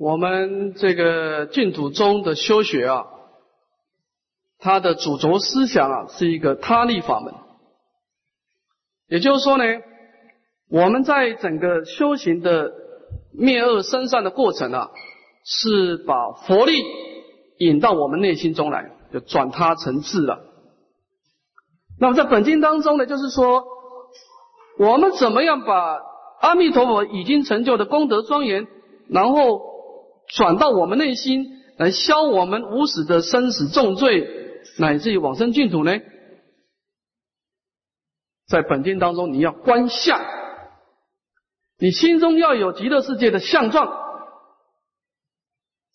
我们这个净土宗的修学啊，它的主轴思想啊是一个他力法门，也就是说呢，我们在整个修行的灭恶生善的过程啊，是把佛力引到我们内心中来，就转他成智了。那么在本经当中呢，就是说，我们怎么样把阿弥陀佛已经成就的功德庄严，然后。转到我们内心来消我们无始的生死重罪，乃至于往生净土呢？在本经当中，你要观相，你心中要有极乐世界的相状，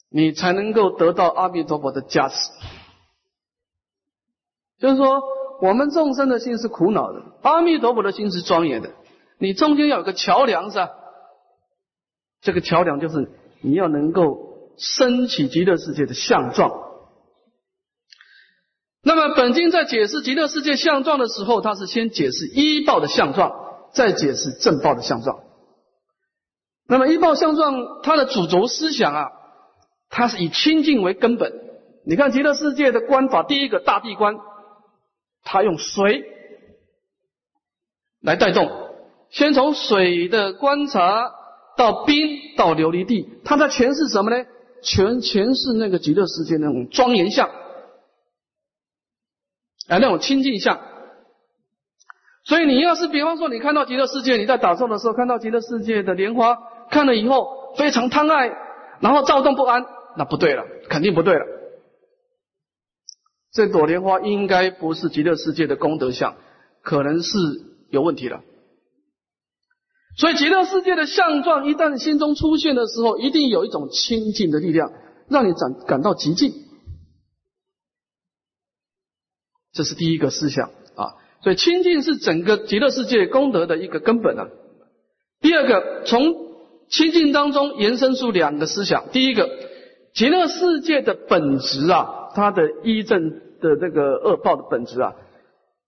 你才能够得到阿弥陀佛的加持。就是说，我们众生的心是苦恼的，阿弥陀佛的心是庄严的，你中间要有个桥梁，是吧？这个桥梁就是。你要能够升起极乐世界的相状。那么本经在解释极乐世界相状的时候，它是先解释一报的相状，再解释正报的相状。那么一报相状，它的主轴思想啊，它是以清净为根本。你看极乐世界的观法，第一个大地观，它用水来带动，先从水的观察。到冰到琉璃地，它在诠释什么呢？全全是那个极乐世界那种庄严相，啊，那种清净相。所以你要是比方说你看到极乐世界，你在打坐的时候看到极乐世界的莲花，看了以后非常贪爱，然后躁动不安，那不对了，肯定不对了。这朵莲花应该不是极乐世界的功德相，可能是有问题了。所以极乐世界的相状一旦心中出现的时候，一定有一种清净的力量，让你感感到极静。这是第一个思想啊。所以清净是整个极乐世界功德的一个根本啊。第二个，从清净当中延伸出两个思想。第一个，极乐世界的本质啊，它的一正的这个恶报的本质啊，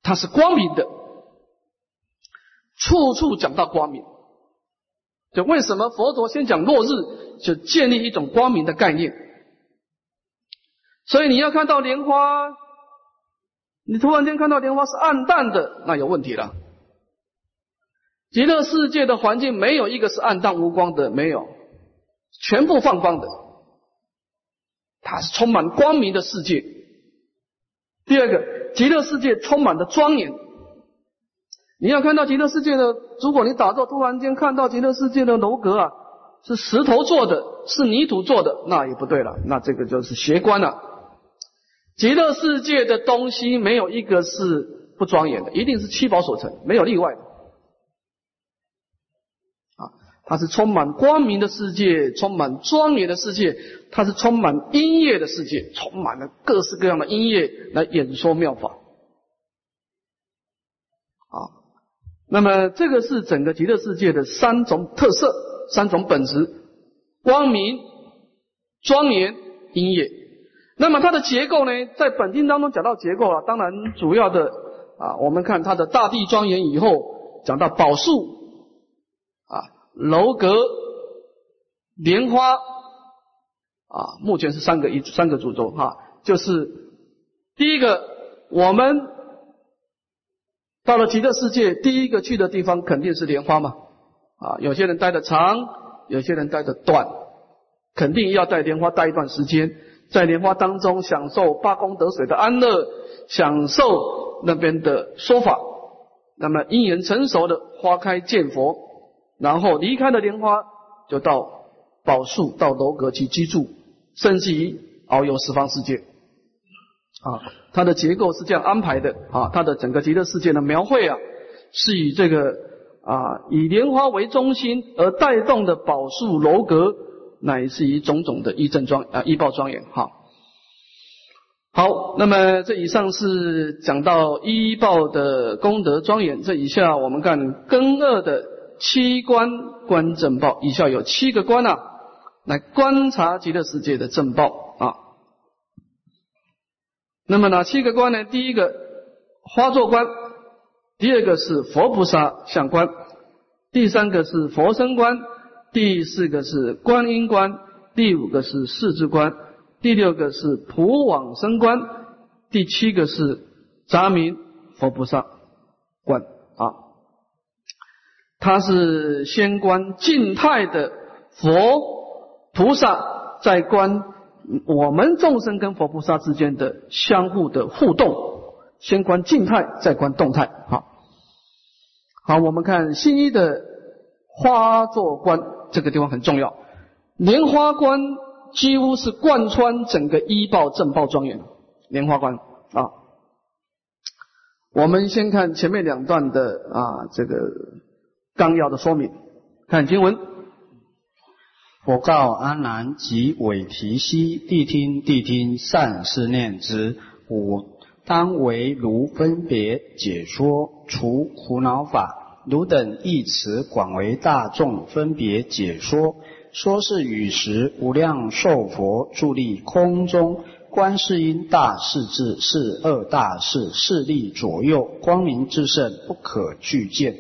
它是光明的，处处讲到光明。就为什么佛陀先讲落日，就建立一种光明的概念。所以你要看到莲花，你突然间看到莲花是暗淡的，那有问题了。极乐世界的环境没有一个是暗淡无光的，没有，全部放光的，它是充满光明的世界。第二个，极乐世界充满的庄严。你要看到极乐世界的，如果你打坐突然间看到极乐世界的楼阁啊，是石头做的，是泥土做的，那也不对了，那这个就是邪观了。极乐世界的东西没有一个是不庄严的，一定是七宝所成，没有例外的。啊，它是充满光明的世界，充满庄严的世界，它是充满音乐的世界，充满了各式各样的音乐来演说妙法。啊那么，这个是整个极乐世界的三种特色、三种本质：光明、庄严、音乐。那么它的结构呢？在本经当中讲到结构啊，当然主要的啊，我们看它的大地庄严以后，讲到宝树啊、楼阁、莲花啊，目前是三个一三个主轴哈，就是第一个我们。到了极乐世界，第一个去的地方肯定是莲花嘛，啊，有些人待的长，有些人待的短，肯定要在莲花待一段时间，在莲花当中享受八功德水的安乐，享受那边的说法，那么因缘成熟的花开见佛，然后离开了莲花，就到宝树到楼阁去居住，甚至于遨游十方世界。啊，它的结构是这样安排的啊，它的整个极乐世界的描绘啊，是以这个啊以莲花为中心而带动的宝树楼阁，乃是以种种的一正庄啊一报庄严哈。好，那么这以上是讲到一报的功德庄严，这以下我们看根二的七观观正报，以下有七个观啊，来观察极乐世界的正报。那么哪七个观呢？第一个花座观，第二个是佛菩萨相观，第三个是佛身观，第四个是观音观，第五个是世之观，第六个是普往生观，第七个是杂名佛菩萨观啊。它是先观静态的佛菩萨在观我们众生跟佛菩萨之间的相互的互动，先观静态，再观动态。好，好，我们看新一的花座观，这个地方很重要。莲花观几乎是贯穿整个医报正报庄严，莲花观啊。我们先看前面两段的啊这个纲要的说明，看经文。佛告阿难及韦提希：谛听，谛听，善思念之。五当为如分别解说除苦恼法，汝等一词广为大众分别解说。说是与时无量寿佛伫立空中，观世音大势至是二大士势力左右，光明至圣不可具见，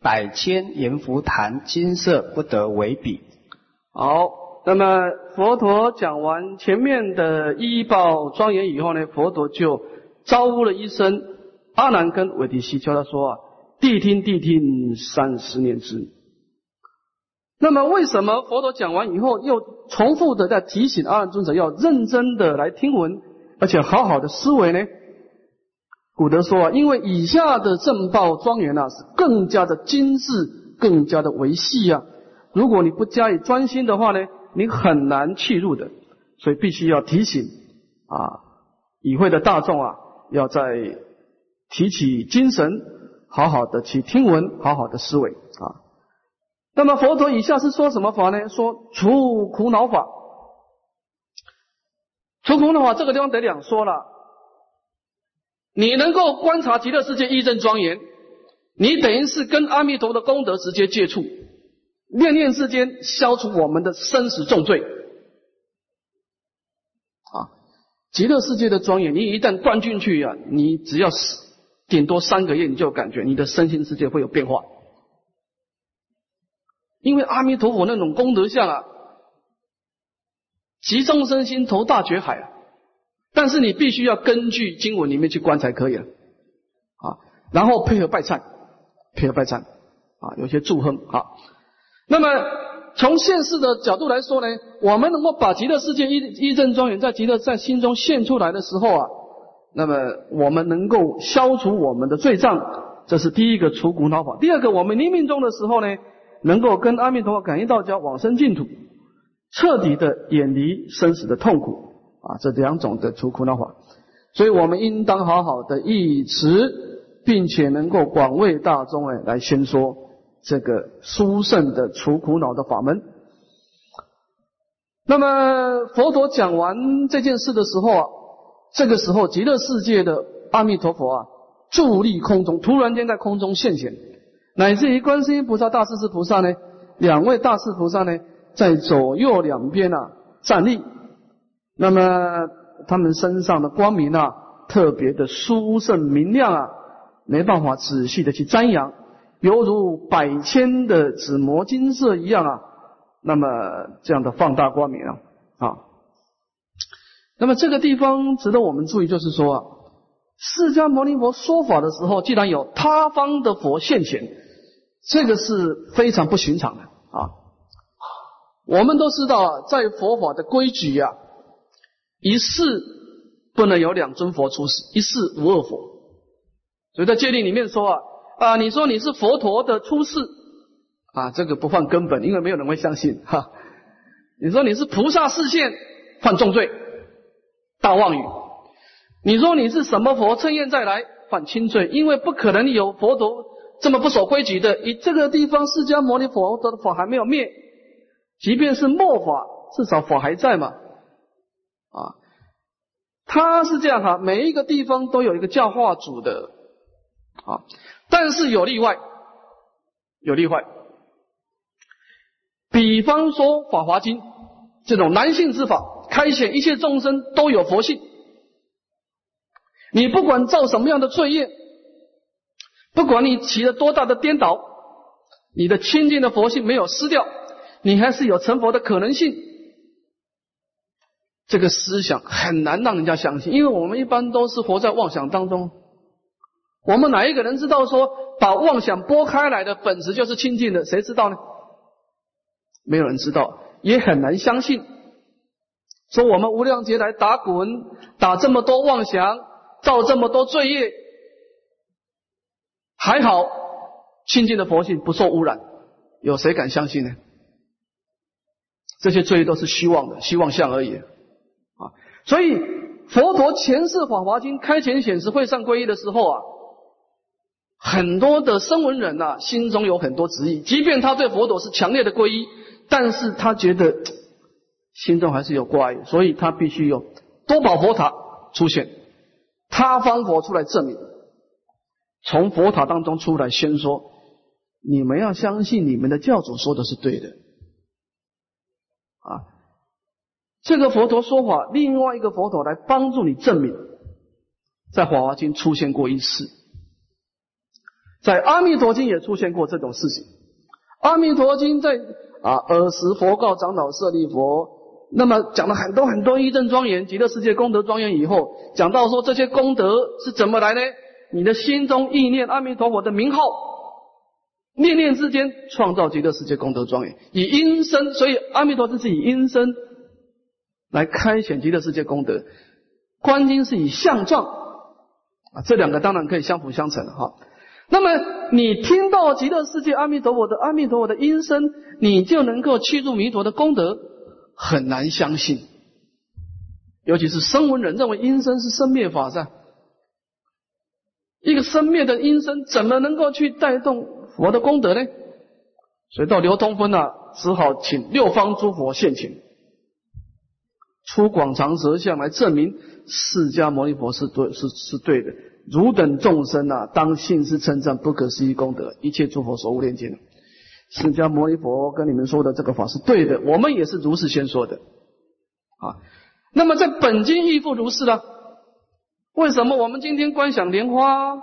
百千阎浮檀金色不得为比。好，那么佛陀讲完前面的医报庄严以后呢，佛陀就招呼了一声阿难跟韦提希，叫他说啊：“谛听，谛听，三十年之。”那么，为什么佛陀讲完以后，又重复的在提醒阿难尊者要认真的来听闻，而且好好的思维呢？古德说啊，因为以下的正报庄严啊，是更加的精致，更加的维系啊。如果你不加以专心的话呢，你很难契入的。所以必须要提醒啊，与会的大众啊，要在提起精神，好好的去听闻，好好的思维啊。那么佛陀以下是说什么法呢？说除苦恼法。除苦恼法这个地方得两说了。你能够观察极乐世界一正庄严，你等于是跟阿弥陀的功德直接接触，念念之间消除我们的生死重罪。啊，极乐世界的庄严，你一旦灌进去呀，你只要顶多三个月，你就感觉你的身心世界会有变化。因为阿弥陀佛那种功德相啊，集众生心投大觉海啊，但是你必须要根据经文里面去观才可以了啊，然后配合拜忏，配合拜忏啊，有些祝贺啊。那么从现世的角度来说呢，我们能够把极乐世界一一正庄严在极乐在心中现出来的时候啊，那么我们能够消除我们的罪障，这是第一个除苦恼法。第二个，我们临命终的时候呢。能够跟阿弥陀佛感应道交，往生净土，彻底的远离生死的痛苦啊！这两种的除苦恼法，所以我们应当好好的忆持，并且能够广为大众哎来宣说这个殊胜的除苦恼的法门。那么佛陀讲完这件事的时候啊，这个时候极乐世界的阿弥陀佛啊，伫立空中，突然间在空中现显。乃至于观世音菩萨、大势至菩萨呢，两位大势菩萨呢，在左右两边啊站立，那么他们身上的光明啊，特别的殊胜明亮啊，没办法仔细的去瞻仰，犹如百千的紫磨金色一样啊，那么这样的放大光明啊啊，那么这个地方值得我们注意，就是说啊，释迦牟尼佛说法的时候，既然有他方的佛现前。这个是非常不寻常的啊！我们都知道，在佛法的规矩呀，一世不能有两尊佛出世，一世无二佛。所以在戒律里面说啊啊，你说你是佛陀的出世啊，这个不犯根本，因为没有人会相信哈。你说你是菩萨示现，犯重罪，大妄语。你说你是什么佛，趁愿再来，犯轻罪，因为不可能有佛陀。这么不守规矩的，以这个地方释迦牟尼佛的法还没有灭，即便是末法，至少法还在嘛？啊，他是这样哈，每一个地方都有一个教化主的啊，但是有例外，有例外。比方说《法华经》这种男性之法，开显一切众生都有佛性，你不管造什么样的罪业。不管你起了多大的颠倒，你的清净的佛性没有失掉，你还是有成佛的可能性。这个思想很难让人家相信，因为我们一般都是活在妄想当中。我们哪一个人知道说把妄想拨开来的本质就是清净的？谁知道呢？没有人知道，也很难相信。说我们无量劫来打滚，打这么多妄想，造这么多罪业，还好清净的佛性不受污染，有谁敢相信呢？这些罪业都是虚妄的，虚妄相而已。啊，所以佛陀前世《法华经》开前显示会上皈依的时候啊，很多的声闻人呐，心中有很多执意，即便他对佛陀是强烈的皈依，但是他觉得心中还是有挂碍，所以他必须有多宝佛塔出现，他方佛出来证明，从佛塔当中出来宣说，你们要相信你们的教主说的是对的，啊。这个佛陀说法，另外一个佛陀来帮助你证明，在《法华经》出现过一次，在《阿弥陀经》也出现过这种事情。《阿弥陀经》在啊，尔时佛告长老舍利佛，那么讲了很多很多一正庄严、极乐世界功德庄严以后，讲到说这些功德是怎么来呢？你的心中意念阿弥陀佛的名号，念念之间创造极乐世界功德庄严，以音声，所以阿弥陀经是以音声。来开显极乐世界功德，观经是以相状啊，这两个当然可以相辅相成哈。那么你听到极乐世界阿弥陀佛的阿弥陀佛的音声，你就能够契入弥陀的功德，很难相信。尤其是声闻人认为音声是生灭法噻，一个生灭的音声怎么能够去带动佛的功德呢？所以到流通分啊，只好请六方诸佛现前。出广长舌相来证明释迦牟尼佛是对是是对的，汝等众生啊，当信是称赞不可思议功德，一切诸佛所无念经。释迦牟尼佛跟你们说的这个法是对的，我们也是如是先说的啊。那么在本经亦复如是了。为什么我们今天观想莲花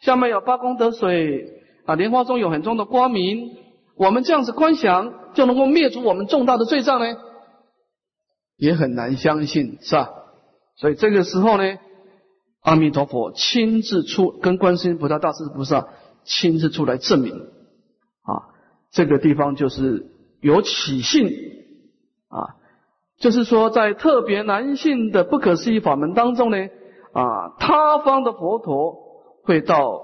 下面有八功德水啊？莲花中有很重的光明，我们这样子观想就能够灭除我们重大的罪障呢？也很难相信，是吧？所以这个时候呢，阿弥陀佛亲自出，跟观世音菩萨、大势菩萨亲自出来证明啊，这个地方就是有起信啊，就是说在特别难信的不可思议法门当中呢，啊，他方的佛陀会到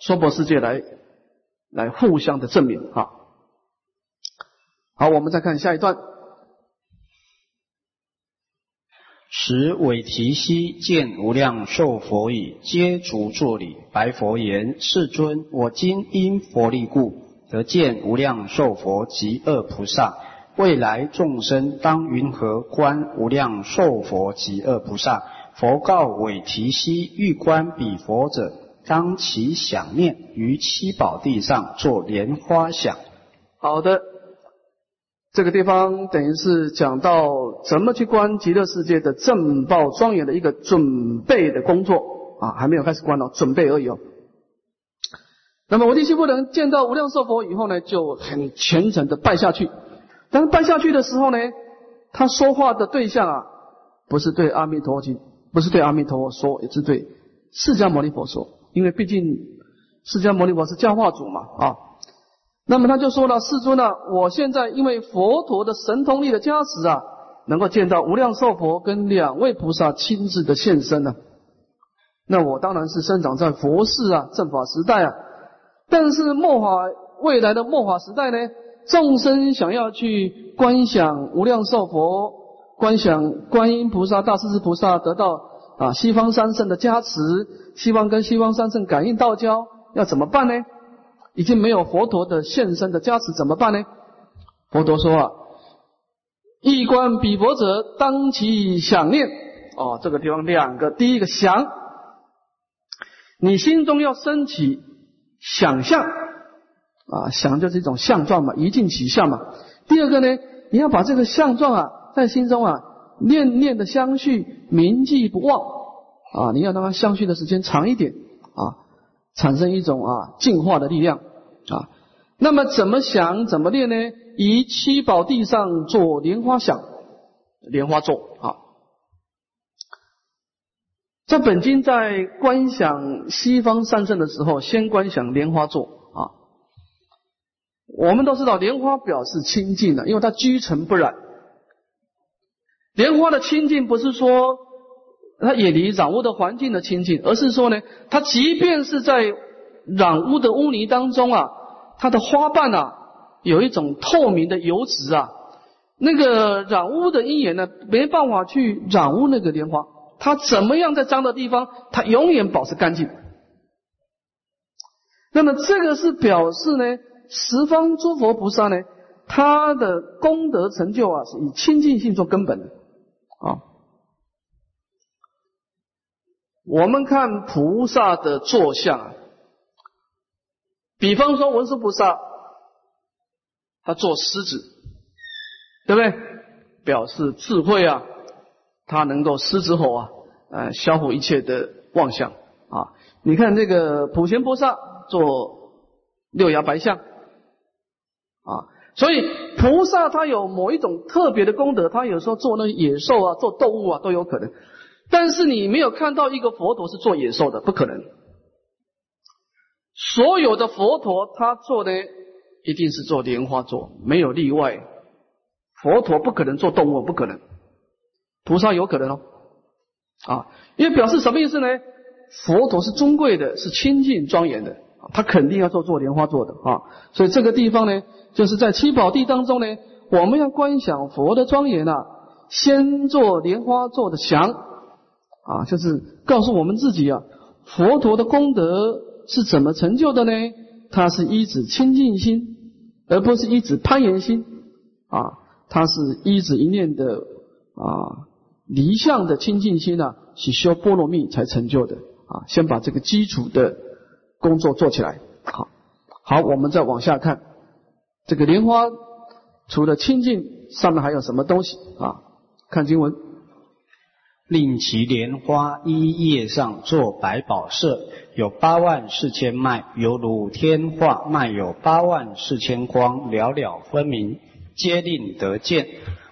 娑婆世界来，来互相的证明啊。好，我们再看下一段。时韦提希见无量寿佛已，皆足作礼，白佛言：“世尊，我今因佛力故，得见无量寿佛及恶菩萨。未来众生当云何观无量寿佛及恶菩萨？”佛告韦提希：“欲观彼佛者，当其想念于七宝地上作莲花想。”好的。这个地方等于是讲到怎么去观极乐世界的正报庄严的一个准备的工作啊，还没有开始观哦，准备而已哦。那么我地西不能见到无量寿佛以后呢，就很虔诚的拜下去。但是拜下去的时候呢，他说话的对象啊，不是对阿弥陀经，不是对阿弥陀佛说，也是对释迦牟尼佛说，因为毕竟释迦牟尼佛是教化主嘛啊。那么他就说了：“世尊呢，我现在因为佛陀的神通力的加持啊，能够见到无量寿佛跟两位菩萨亲自的现身呢。那我当然是生长在佛世啊，正法时代啊。但是末法未来的末法时代呢，众生想要去观想无量寿佛、观想观音菩萨、大势至菩萨得到啊西方三圣的加持，希望跟西方三圣感应道交，要怎么办呢？”已经没有佛陀的现身的加持，怎么办呢？佛陀说啊，一观彼佛者，当其想念。哦，这个地方两个，第一个想，你心中要升起想象啊，想就是一种相状嘛，一境起相嘛。第二个呢，你要把这个相状啊，在心中啊，念念的相续，铭记不忘啊，你要让它相续的时间长一点。产生一种啊净化的力量啊，那么怎么想怎么练呢？以七宝地上做莲花想，莲花座啊，在本经在观想西方三圣的时候，先观想莲花座啊。我们都知道莲花表示清净的，因为它居尘不染。莲花的清净不是说它远离染污的环境的清净，而是说呢，它即便是在染污的污泥当中啊，它的花瓣啊有一种透明的油脂啊，那个染污的因缘呢没办法去染污那个莲花。它怎么样在脏的地方，它永远保持干净。那么这个是表示呢，十方诸佛菩萨呢，他的功德成就啊，是以清净性做根本的啊。我们看菩萨的坐像啊，比方说文殊菩萨，他做狮子，对不对？表示智慧啊。他能够狮子吼啊，呃，消除一切的妄想啊！你看这个普贤菩萨做六牙白象啊，所以菩萨他有某一种特别的功德，他有时候做那野兽啊，做动物啊都有可能。但是你没有看到一个佛陀是做野兽的，不可能。所有的佛陀他做的一定是做莲花座，没有例外。佛陀不可能做动物，不可能。菩萨有可能哦，啊，因为表示什么意思呢？佛陀是尊贵的，是清净庄严的，他肯定要做做莲花座的啊。所以这个地方呢，就是在七宝地当中呢，我们要观想佛的庄严啊，先做莲花座的祥啊，就是告诉我们自己啊，佛陀的功德是怎么成就的呢？它是一指清净心，而不是一指攀岩心啊，它是一指一念的啊。离相的清净心呢，是修波罗蜜才成就的啊！先把这个基础的工作做起来。好，好，我们再往下看，这个莲花除了清净，上面还有什么东西啊？看经文，令其莲花一叶上作百宝色，有八万四千脉，犹如天化脉有八万四千光，了了分明，皆令得见。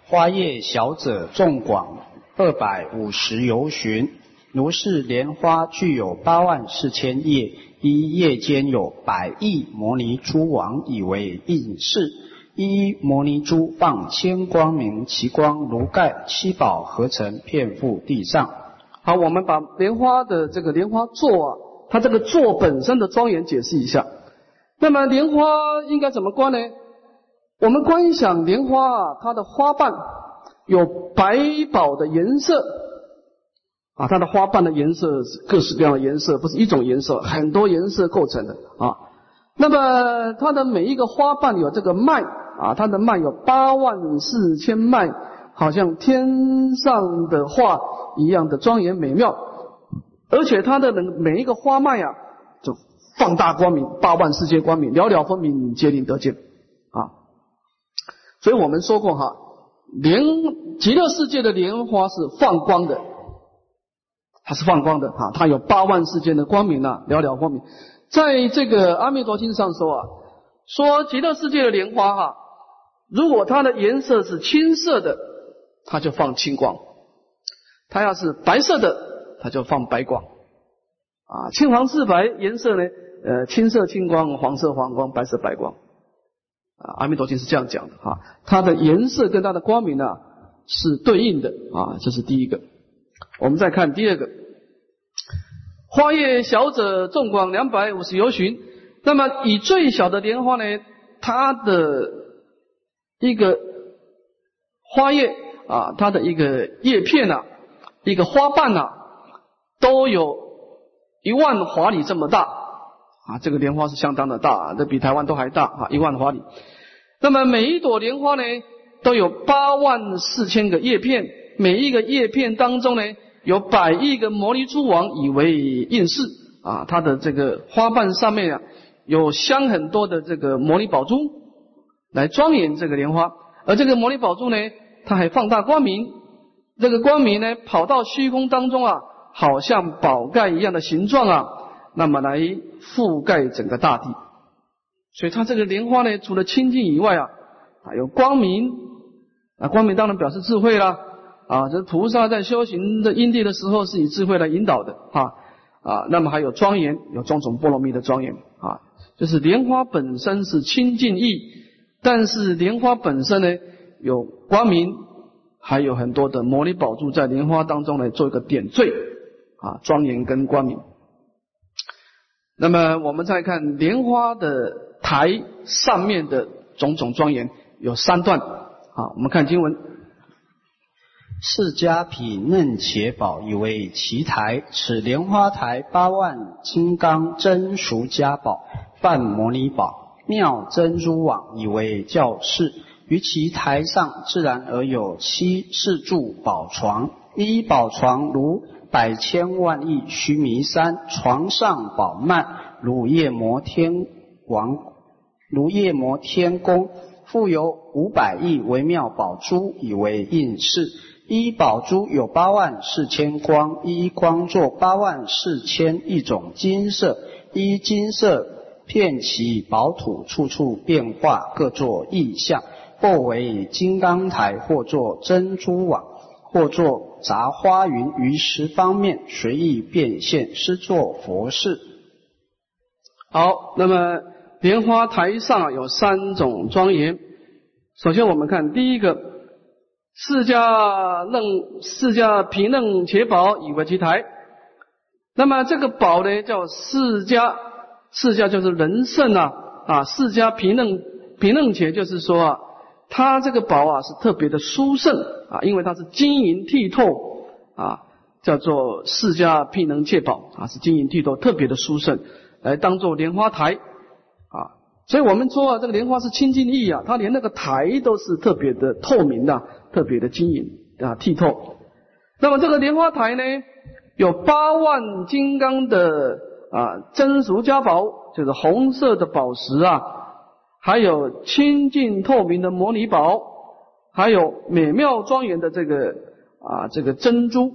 花叶小者众广。二百五十由旬，如是莲花具有八万四千叶，一叶间有百亿摩尼珠王，以为应饰。一摩尼珠放千光明，其光如盖七宝合成，遍覆地上。好，我们把莲花的这个莲花座啊，它这个座本身的庄严解释一下。那么莲花应该怎么观呢？我们观想莲花啊，它的花瓣。有百宝的颜色啊，它的花瓣的颜色是各式各样的颜色，不是一种颜色，很多颜色构成的啊。那么它的每一个花瓣有这个脉啊，它的脉有八万四千脉，好像天上的画一样的庄严美妙。而且它的每一个花脉啊，就放大光明，八万四千光明，了了分明，皆令得见啊。所以我们说过哈。莲极乐世界的莲花是放光的，它是放光的啊，它有八万世间的光明啊，了了光明。在这个阿弥陀经上说啊，说极乐世界的莲花哈，如果它的颜色是青色的，它就放青光；它要是白色的，它就放白光。啊，青黄赤白颜色呢，呃，青色青光，黄色黄光，白色白光。啊，阿弥陀经是这样讲的哈，它的颜色跟它的光明呢是对应的啊，这是第一个。我们再看第二个，花叶小者众广两百五十由旬。那么以最小的莲花呢，它的一个花叶啊，它的一个叶片呐，一个花瓣呐，都有一万华里这么大。啊，这个莲花是相当的大，这比台湾都还大啊！一万华里。那么每一朵莲花呢，都有八万四千个叶片，每一个叶片当中呢，有百亿个摩尼珠王以为应饰啊。它的这个花瓣上面啊，有镶很多的这个摩尼宝珠，来庄严这个莲花。而这个摩尼宝珠呢，它还放大光明，这个光明呢，跑到虚空当中啊，好像宝盖一样的形状啊。那么来覆盖整个大地，所以它这个莲花呢，除了清净以外啊，还有光明。啊，光明当然表示智慧啦，啊，这菩萨在修行的因地的时候是以智慧来引导的。啊啊，那么还有庄严，有种种波罗蜜的庄严。啊，就是莲花本身是清净意，但是莲花本身呢有光明，还有很多的摩尼宝珠在莲花当中来做一个点缀啊，庄严跟光明。那么我们再看莲花的台上面的种种庄严，有三段啊，我们看经文。释迦毗嫩伽宝以为其台，此莲花台八万金刚真俗家宝，半摩尼宝妙珍珠网以为教室。于其台上自然而有七四柱宝床，一宝床如百千万亿须弥山，床上宝幔如夜摩天王，如夜摩天宫，复有五百亿微妙宝珠以为应饰。一宝珠有八万四千光，一光作八万四千一种金色，一金色遍其宝土，处处变化，各作异象。或为金刚台，或作珍珠网，或作杂花云，于十方面随意变现，是作佛事。好，那么莲花台上有三种庄严。首先我们看第一个。释迦楞，释迦毗楞伽宝以为其台。那么这个宝呢，叫释迦，释迦就是人圣啊啊！释迦毗楞毗楞伽就是说啊，它这个宝啊是特别的殊胜啊，因为它是晶莹剔透啊，叫做释迦毗能戒宝啊，是晶莹剔透，特别的殊胜，来当做莲花台啊。所以我们说啊，这个莲花是清净意啊，它连那个台都是特别的透明的。特别的晶莹啊，剔透。那么这个莲花台呢，有八万金刚的啊真俗家宝，就是红色的宝石啊，还有清净透明的摩尼宝，还有美妙庄严的这个啊这个珍珠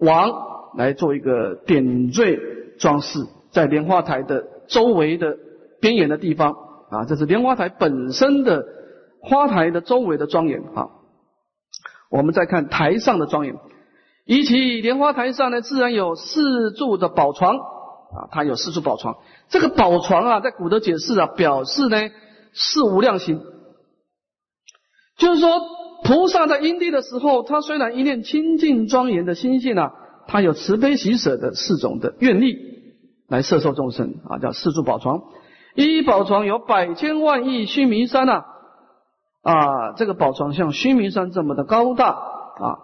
王来做一个点缀装饰，在莲花台的周围的边缘的地方啊，这是莲花台本身的花台的周围的庄严啊。我们再看台上的庄严，以其莲花台上呢，自然有四柱的宝床啊，它有四柱宝床。这个宝床啊，在古德解释啊，表示呢是无量心，就是说菩萨在因地的时候，他虽然一念清净庄严的心性啊，他有慈悲喜舍的四种的愿力来摄受众生啊，叫四柱宝床。一宝床有百千万亿须弥山呐。啊，这个宝床像须弥山这么的高大啊，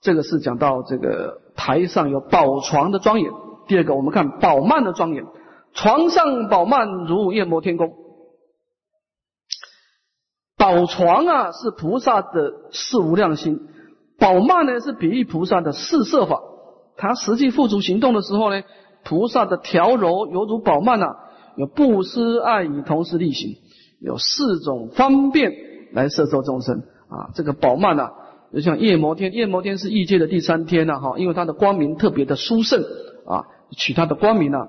这个是讲到这个台上有宝床的庄严。第二个，我们看宝曼的庄严，床上宝曼如夜摩天宫。宝床啊是菩萨的四无量心，宝曼呢是比喻菩萨的四摄法。他实际付诸行动的时候呢，菩萨的调柔犹如宝曼啊，有布施爱语同时力行，有四种方便。来摄受众生啊，这个宝曼呐，就像夜摩天，夜摩天是异界的第三天呐，哈，因为它的光明特别的殊胜啊，取它的光明呢，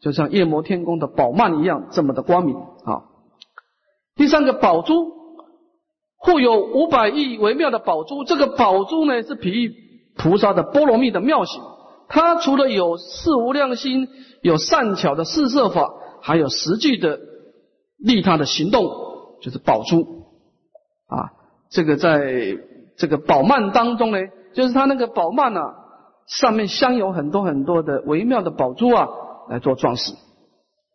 就像夜摩天宫的宝曼一样，这么的光明啊。第三个宝珠，护有五百亿微妙的宝珠，这个宝珠呢是比喻菩萨的波罗蜜的妙行，它除了有四无量心，有善巧的四摄法，还有实际的利他的行动，就是宝珠。啊，这个在这个宝曼当中呢，就是它那个宝幔啊，上面镶有很多很多的微妙的宝珠啊，来做装饰。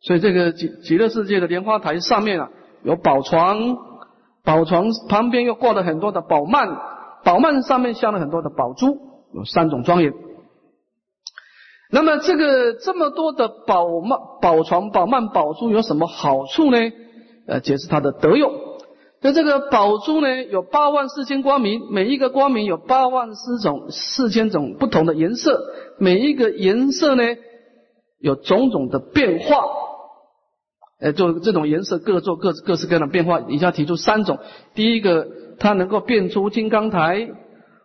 所以这个极极乐世界的莲花台上面啊，有宝床，宝床旁边又挂了很多的宝幔，宝幔上面镶了很多的宝珠，有三种庄严。那么这个这么多的宝幔、宝床、宝幔、宝珠有什么好处呢？呃，解释它的德用。那这个宝珠呢，有八万四千光明，每一个光明有八万四种、四千种不同的颜色，每一个颜色呢，有种种的变化。哎，就这种颜色各做各各式各样的变化。以下提出三种：第一个，它能够变出金刚台，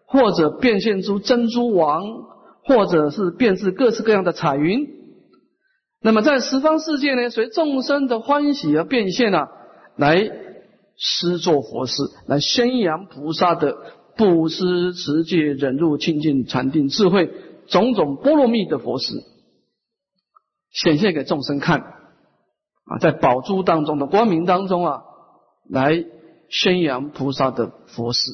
或者变现出珍珠王，或者是变质各式各样的彩云。那么在十方世界呢，随众生的欢喜而变现啊，来。施作佛事，来宣扬菩萨的布施、持戒、忍辱、清净、禅定、智慧，种种波罗蜜的佛事，显现给众生看啊，在宝珠当中的光明当中啊，来宣扬菩萨的佛事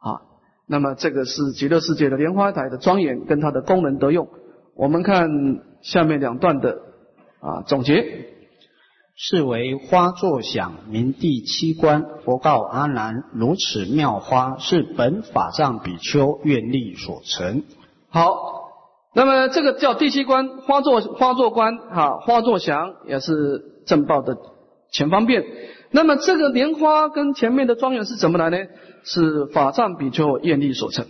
啊。那么这个是极乐世界的莲花台的庄严跟它的功能得用。我们看下面两段的啊总结。是为花作响，名第七关。佛告阿难：如此妙花，是本法藏比丘愿力所成。好，那么这个叫第七关，花作花作观，哈，花作响也是正报的前方便。那么这个莲花跟前面的庄严是怎么来呢？是法藏比丘愿力所成。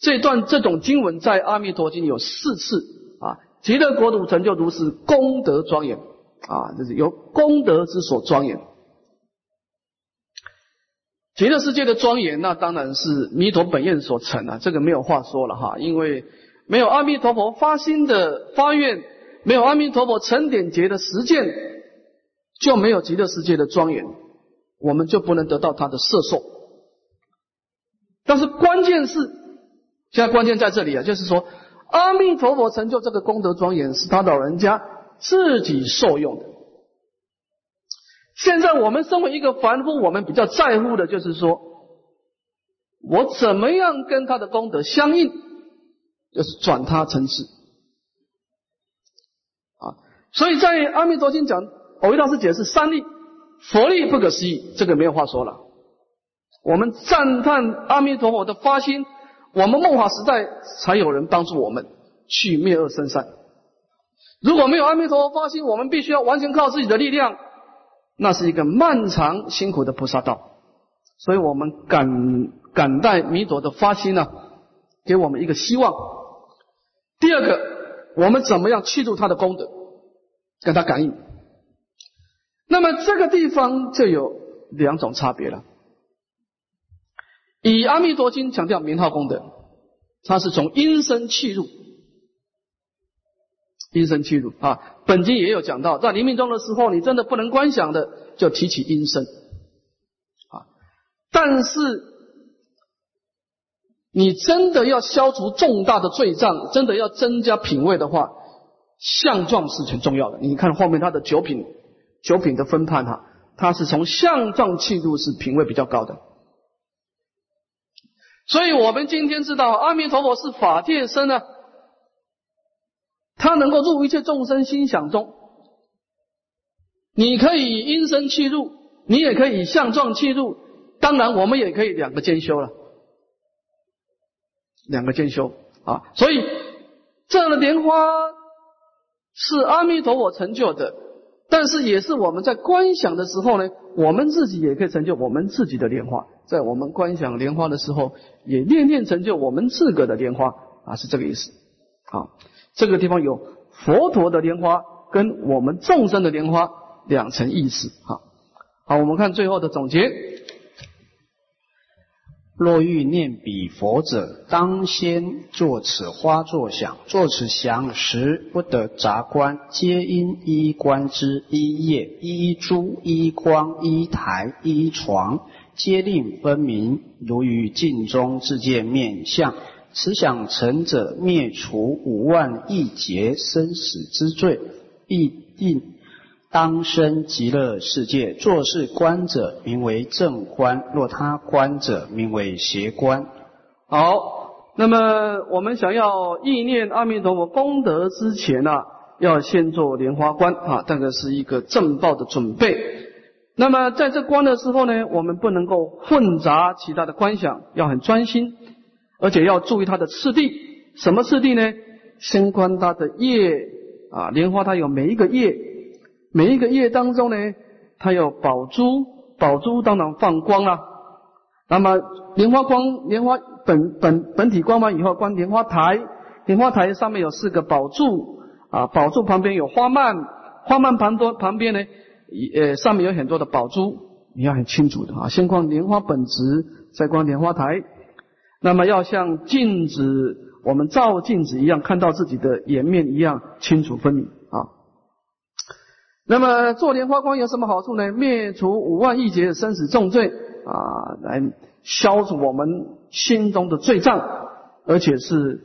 这段这种经文在阿弥陀经有四次啊，极乐国土成就如是功德庄严。啊，这是由功德之所庄严。极乐世界的庄严，那当然是弥陀本愿所成啊，这个没有话说了哈。因为没有阿弥陀佛发心的发愿，没有阿弥陀佛成点劫的实践，就没有极乐世界的庄严，我们就不能得到他的摄受。但是关键是，现在关键在这里啊，就是说阿弥陀佛成就这个功德庄严，是他老人家。自己受用的。现在我们身为一个凡夫，我们比较在乎的就是说，我怎么样跟他的功德相应，就是转他成智啊。所以在阿弥陀经讲，藕益大师解释三力，佛力不可思议，这个没有话说了。我们赞叹阿弥陀佛的发心，我们末法时代才有人帮助我们去灭恶生善。如果没有阿弥陀佛发心，我们必须要完全靠自己的力量，那是一个漫长辛苦的菩萨道。所以我们感感戴弥陀的发心呢，给我们一个希望。第二个，我们怎么样去除他的功德，跟他感应？那么这个地方就有两种差别了。以阿弥陀经强调名号功德，它是从因身去入。阴身气入啊，本经也有讲到，在临命中的时候，你真的不能观想的，就提起阴身啊。但是你真的要消除重大的罪障，真的要增加品位的话，相状是很重要的。你看后面他的九品，九品的分判哈，他是从相状气入是品位比较高的。所以我们今天知道，阿弥陀佛是法界身呢。他能够入一切众生心想中，你可以因身去入，你也可以相状去入，当然我们也可以两个兼修了，两个兼修啊。所以这样的莲花是阿弥陀佛成就的，但是也是我们在观想的时候呢，我们自己也可以成就我们自己的莲花，在我们观想莲花的时候，也念念成就我们自个的莲花啊，是这个意思啊。这个地方有佛陀的莲花跟我们众生的莲花两层意思。哈，好，我们看最后的总结。若欲念彼佛者，当先作此花作想，作此想时，不得杂观，皆因衣观之一叶、一珠、一光、一台、一床，皆令分明，如于镜中自见面相。此想成者，灭除五万亿劫生死之罪，必定当生极乐世界。作是观者，名为正观；若他观者，名为邪观。好，那么我们想要意念阿弥陀佛功德之前呢，要先做莲花观啊，这个是一个正报的准备。那么在这观的时候呢，我们不能够混杂其他的观想，要很专心。而且要注意它的次第，什么次第呢？先观它的叶啊，莲花它有每一个叶，每一个叶当中呢，它有宝珠，宝珠当然放光了。那么莲花光，莲花本本本体光完以后，观莲花台，莲花台上面有四个宝柱啊，宝柱旁边有花蔓，花蔓旁多旁边呢，呃上面有很多的宝珠，你要很清楚的啊。先观莲花本质，再观莲花台。那么要像镜子，我们照镜子一样，看到自己的颜面一样清楚分明啊。那么做莲花光有什么好处呢？灭除五万亿劫的生死重罪啊，来消除我们心中的罪障，而且是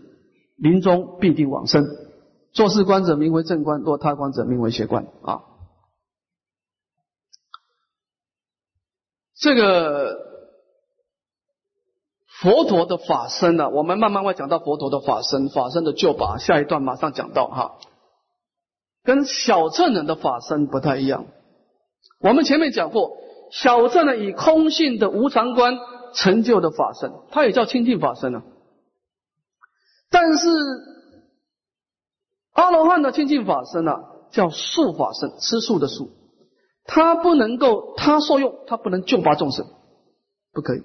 临终必定往生。做事观者名为正观，若他观者名为邪观啊。这个佛陀的法身呢，我们慢慢会讲到佛陀的法身，法身的救拔，下一段马上讲到哈。跟小乘人的法身不太一样。我们前面讲过，小乘呢以空性的无常观成就的法身，它也叫清净法身啊。但是阿罗汉的清净法身呢，叫素法身，吃素的素，它不能够他受用，它不能救拔众生，不可以。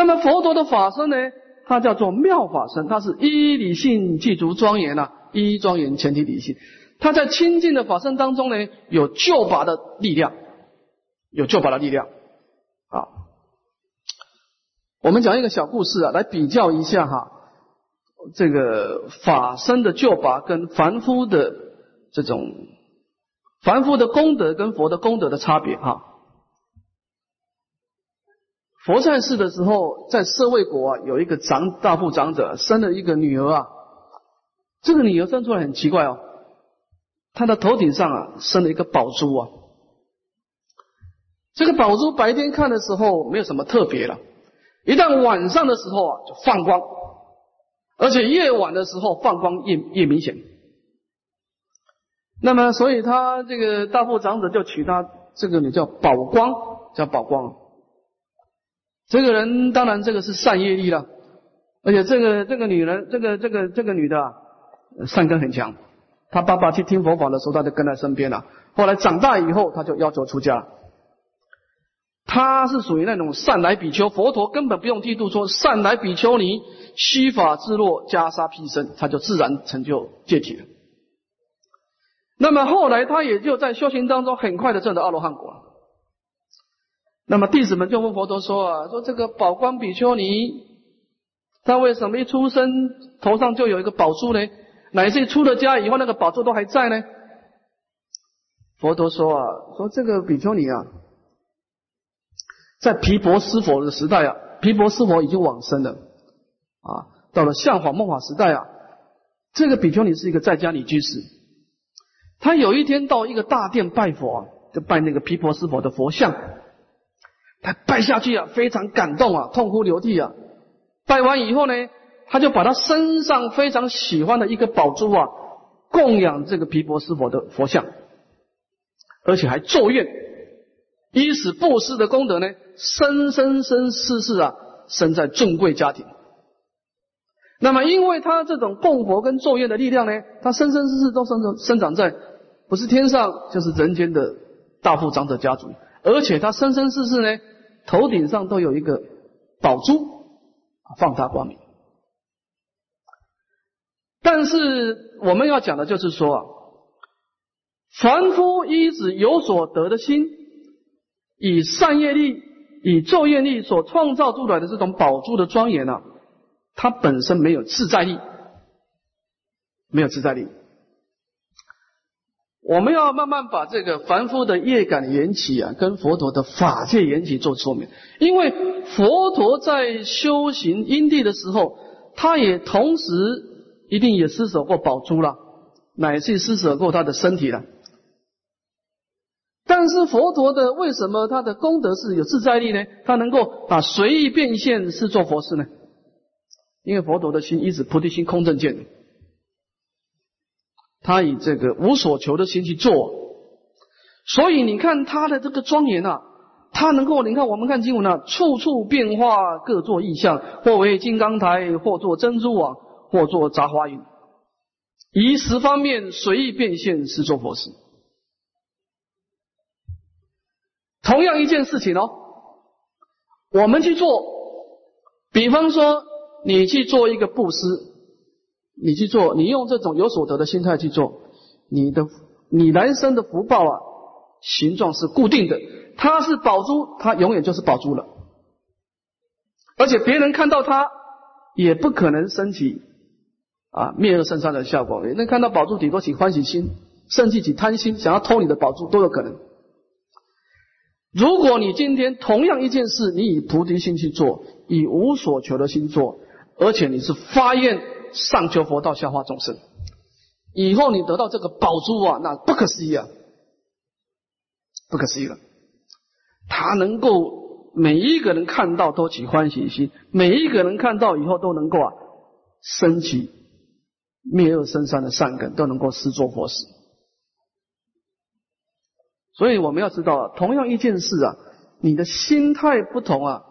那么佛陀的法身呢，它叫做妙法身，它是一理性具足庄严啊，一庄严前提理性，它在清净的法身当中呢，有救拔的力量，有救拔的力量啊。我们讲一个小故事啊，来比较一下哈。这个法身的救拔跟凡夫的这种凡夫的功德跟佛的功德的差别哈。佛在世的时候，在舍卫国啊，有一个长大富长者生了一个女儿啊，这个女儿生出来很奇怪哦，她的头顶上啊生了一个宝珠啊，这个宝珠白天看的时候没有什么特别了，一旦晚上的时候啊就放光。而且越晚的时候放光越越明显，那么所以他这个大富长者就取他这个女叫宝光，叫宝光。这个人当然这个是善业力了，而且这个这个女人，这个这个这个女的啊善根很强。他爸爸去听佛法的时候，他就跟在身边了。后来长大以后，他就要求出家。他是属于那种善来比丘，佛陀根本不用剃度说善来比丘尼。虚法自落，袈裟披身，他就自然成就戒体了。那么后来他也就在修行当中很快的证得阿罗汉果了。那么弟子们就问佛陀说啊，说这个宝光比丘尼，他为什么一出生头上就有一个宝珠呢？乃至出了家以后那个宝珠都还在呢？佛陀说啊，说这个比丘尼啊，在毗婆尸佛的时代啊，毗婆尸佛已经往生了。啊，到了相法梦法时代啊，这个比丘尼是一个在家女居士，他有一天到一个大殿拜佛，啊，就拜那个毗婆尸佛的佛像，他拜下去啊，非常感动啊，痛哭流涕啊。拜完以后呢，他就把他身上非常喜欢的一个宝珠啊，供养这个毗婆尸佛的佛像，而且还咒愿，以使布施的功德呢，生生生世世啊，生在尊贵家庭。那么，因为他这种供佛跟咒怨的力量呢，他生生世世都生长生长在不是天上就是人间的大富长者家族，而且他生生世世呢，头顶上都有一个宝珠，放大光明。但是我们要讲的就是说啊，凡夫一子有所得的心，以善业力、以咒业力所创造出来的这种宝珠的庄严啊。它本身没有自在力，没有自在力。我们要慢慢把这个凡夫的业感缘起啊，跟佛陀的法界缘起做说明。因为佛陀在修行因地的时候，他也同时一定也施舍过宝珠了，乃至施舍过他的身体了。但是佛陀的为什么他的功德是有自在力呢？他能够把随意变现是做佛事呢？因为佛陀的心一直菩提心空正见，他以这个无所求的心去做，所以你看他的这个庄严啊，他能够你看我们看经文啊，处处变化，各作异象，或为金刚台，或作珍珠网，或作杂花云，以十方面随意变现，是做佛事。同样一件事情哦，我们去做，比方说。你去做一个布施，你去做，你用这种有所得的心态去做，你的你来生的福报啊，形状是固定的，它是宝珠，它永远就是宝珠了，而且别人看到它也不可能升起啊灭恶圣善的效果，人看到宝珠顶多起欢喜心，甚至起贪心，想要偷你的宝珠都有可能。如果你今天同样一件事，你以菩提心去做，以无所求的心做，而且你是发愿上求佛道，下化众生，以后你得到这个宝珠啊，那不可思议啊，不可思议了。他能够每一个人看到都起欢喜心，每一个人看到以后都能够啊升起灭恶生善的善根，都能够施作佛事。所以我们要知道，同样一件事啊，你的心态不同啊，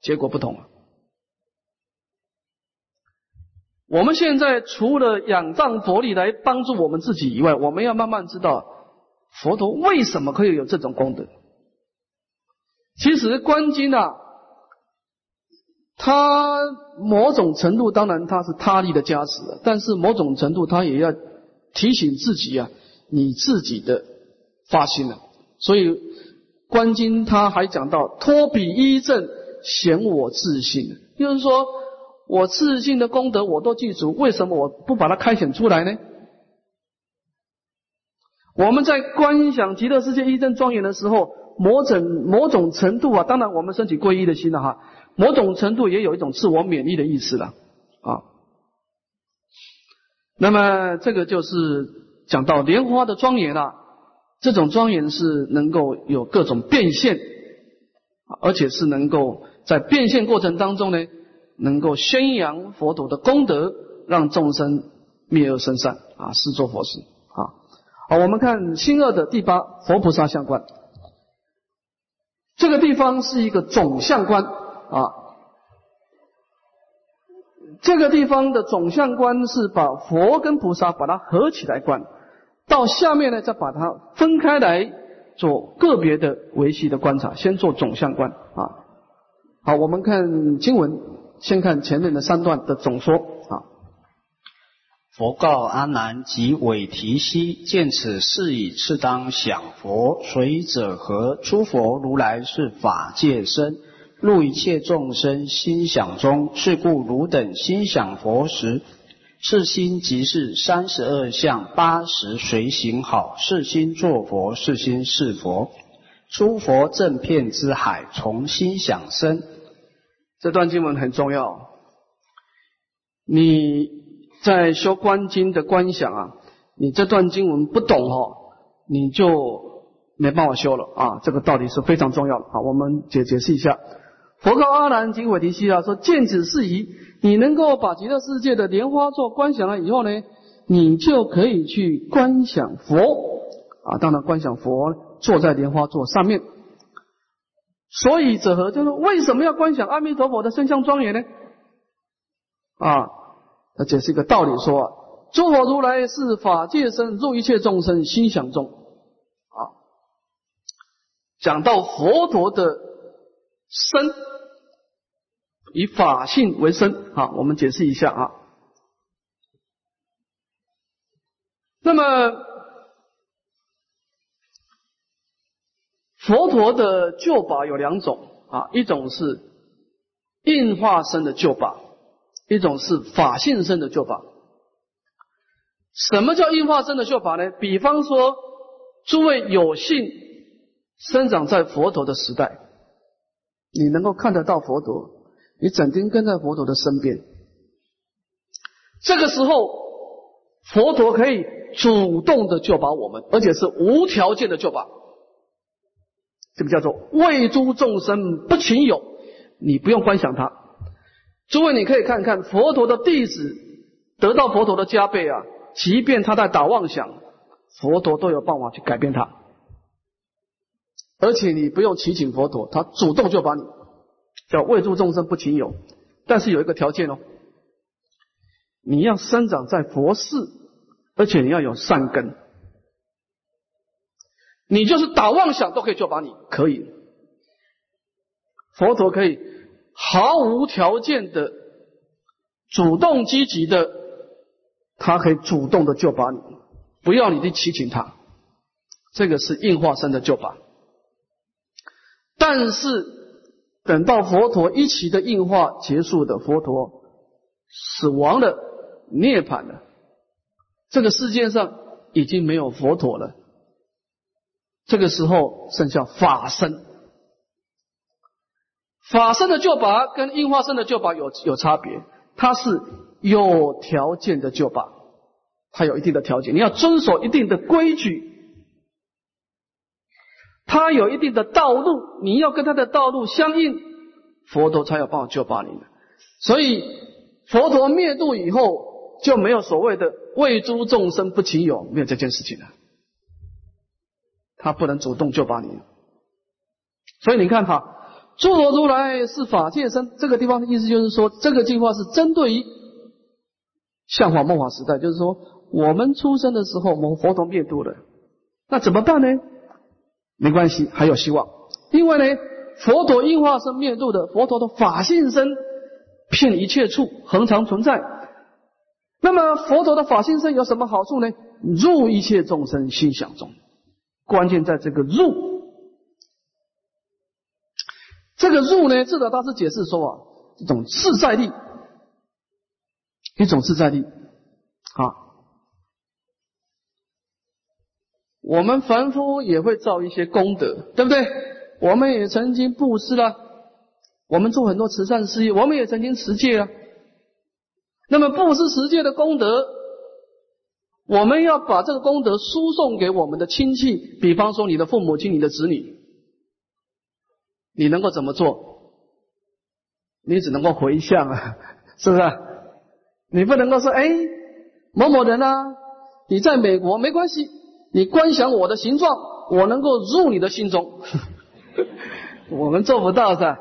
结果不同啊。我们现在除了仰仗佛力来帮助我们自己以外，我们要慢慢知道佛陀为什么可以有这种功德。其实观经啊，它某种程度当然它是他力的加持，但是某种程度他也要提醒自己啊，你自己的。发心了，所以观经他还讲到托彼依正显我自信，就是说我自信的功德我都记住，为什么我不把它开显出来呢？我们在观想极乐世界一正庄严的时候，某种某种程度啊，当然我们升起皈依的心了哈，某种程度也有一种自我勉励的意思了啊。那么这个就是讲到莲花的庄严了。这种庄严是能够有各种变现，而且是能够在变现过程当中呢，能够宣扬佛陀的功德，让众生灭恶生善啊，是做佛事啊。好，我们看新二的第八佛菩萨相观，这个地方是一个总相观啊，这个地方的总相观是把佛跟菩萨把它合起来观。到下面呢，再把它分开来做个别的维系的观察，先做总相观啊。好，我们看经文，先看前面的三段的总说啊。佛告阿难及韦提希：见此事已，次当想佛。随者何？诸佛如来是法界身，入一切众生心想中。是故汝等心想佛时。是心即是三十二相八十随行好，是心作佛，是心是佛。诸佛正片之海，从心想生。这段经文很重要。你在修观经的观想啊，你这段经文不懂哦，你就没办法修了啊。这个道理是非常重要的啊。我们解解释一下。佛告阿难经韦提希啊，说见此事宜。你能够把极乐世界的莲花座观想了以后呢，你就可以去观想佛啊，当然观想佛坐在莲花座上面。所以者何？就是为什么要观想阿弥陀佛的身相庄严呢？啊，他解释一个道理说：诸佛如来是法界身，入一切众生心想中。啊，讲到佛陀的身。以法性为身，好，我们解释一下啊。那么，佛陀的救法有两种啊，一种是应化身的救法，一种是法性身的救法。什么叫应化身的救法呢？比方说，诸位有幸生长在佛陀的时代，你能够看得到佛陀。你整天跟在佛陀的身边，这个时候佛陀可以主动的救拔我们，而且是无条件的救拔，这个叫做为诸众生不勤有，你不用观想它。诸位，你可以看看佛陀的弟子得到佛陀的加倍啊，即便他在打妄想，佛陀都有办法去改变他，而且你不用祈请佛陀，他主动就把你。叫为诸众生不勤有，但是有一个条件哦，你要生长在佛寺，而且你要有善根，你就是打妄想都可以救把你，可以，佛陀可以毫无条件的主动积极的，他可以主动的救把你，不要你去祈请他，这个是应化身的救法，但是。等到佛陀一起的应化结束的，佛陀死亡了，涅槃了，这个世界上已经没有佛陀了。这个时候剩下法身。法身的救拔跟应化身的救拔有有差别，它是有条件的救拔，它有一定的条件，你要遵守一定的规矩，它有一定的道路，你要跟它的道路相应，佛陀才有办法救拔你的。所以佛陀灭度以后，就没有所谓的为诸众生不勤有，没有这件事情了，他不能主动救拔你。所以你看哈。诸佛如来是法界身，这个地方的意思就是说，这个计划是针对于相法末法时代，就是说我们出生的时候，我们佛陀灭度了，那怎么办呢？没关系，还有希望。因为呢，佛陀应化身灭度的，佛陀的法性身遍一切处，恒常存在。那么佛陀的法性身有什么好处呢？入一切众生心想中，关键在这个入。这个入呢，智者大师解释说啊，一种自在力，一种自在力啊。我们凡夫也会造一些功德，对不对？我们也曾经布施了，我们做很多慈善事业，我们也曾经持戒啊。那么布施持戒的功德，我们要把这个功德输送给我们的亲戚，比方说你的父母亲、你的子女。你能够怎么做？你只能够回向啊，是不是？你不能够说，哎，某某人啊，你在美国没关系，你观想我的形状，我能够入你的心中。我们做不到噻。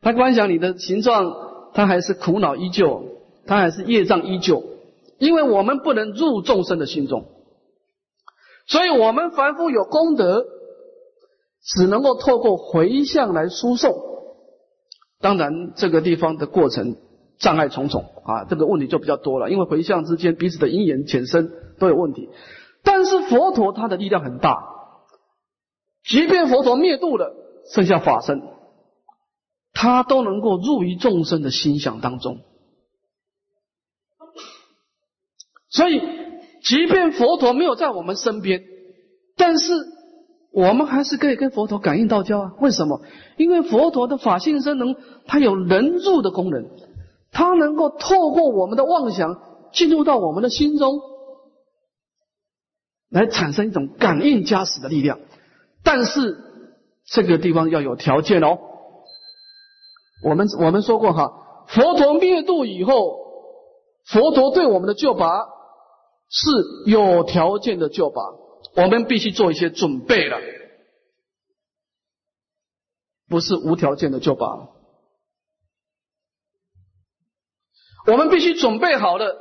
他观想你的形状，他还是苦恼依旧，他还是业障依旧，因为我们不能入众生的心中，所以我们凡夫有功德。只能够透过回向来输送，当然这个地方的过程障碍重重啊，这个问题就比较多了。因为回向之间彼此的因缘浅深都有问题，但是佛陀他的力量很大，即便佛陀灭度了，剩下法身，他都能够入于众生的心想当中。所以，即便佛陀没有在我们身边，但是。我们还是可以跟佛陀感应道交啊？为什么？因为佛陀的法性身能，它有能入的功能，它能够透过我们的妄想进入到我们的心中，来产生一种感应加持的力量。但是这个地方要有条件哦。我们我们说过哈，佛陀灭度以后，佛陀对我们的救拔是有条件的救拔。我们必须做一些准备了，不是无条件的就罢了。我们必须准备好了，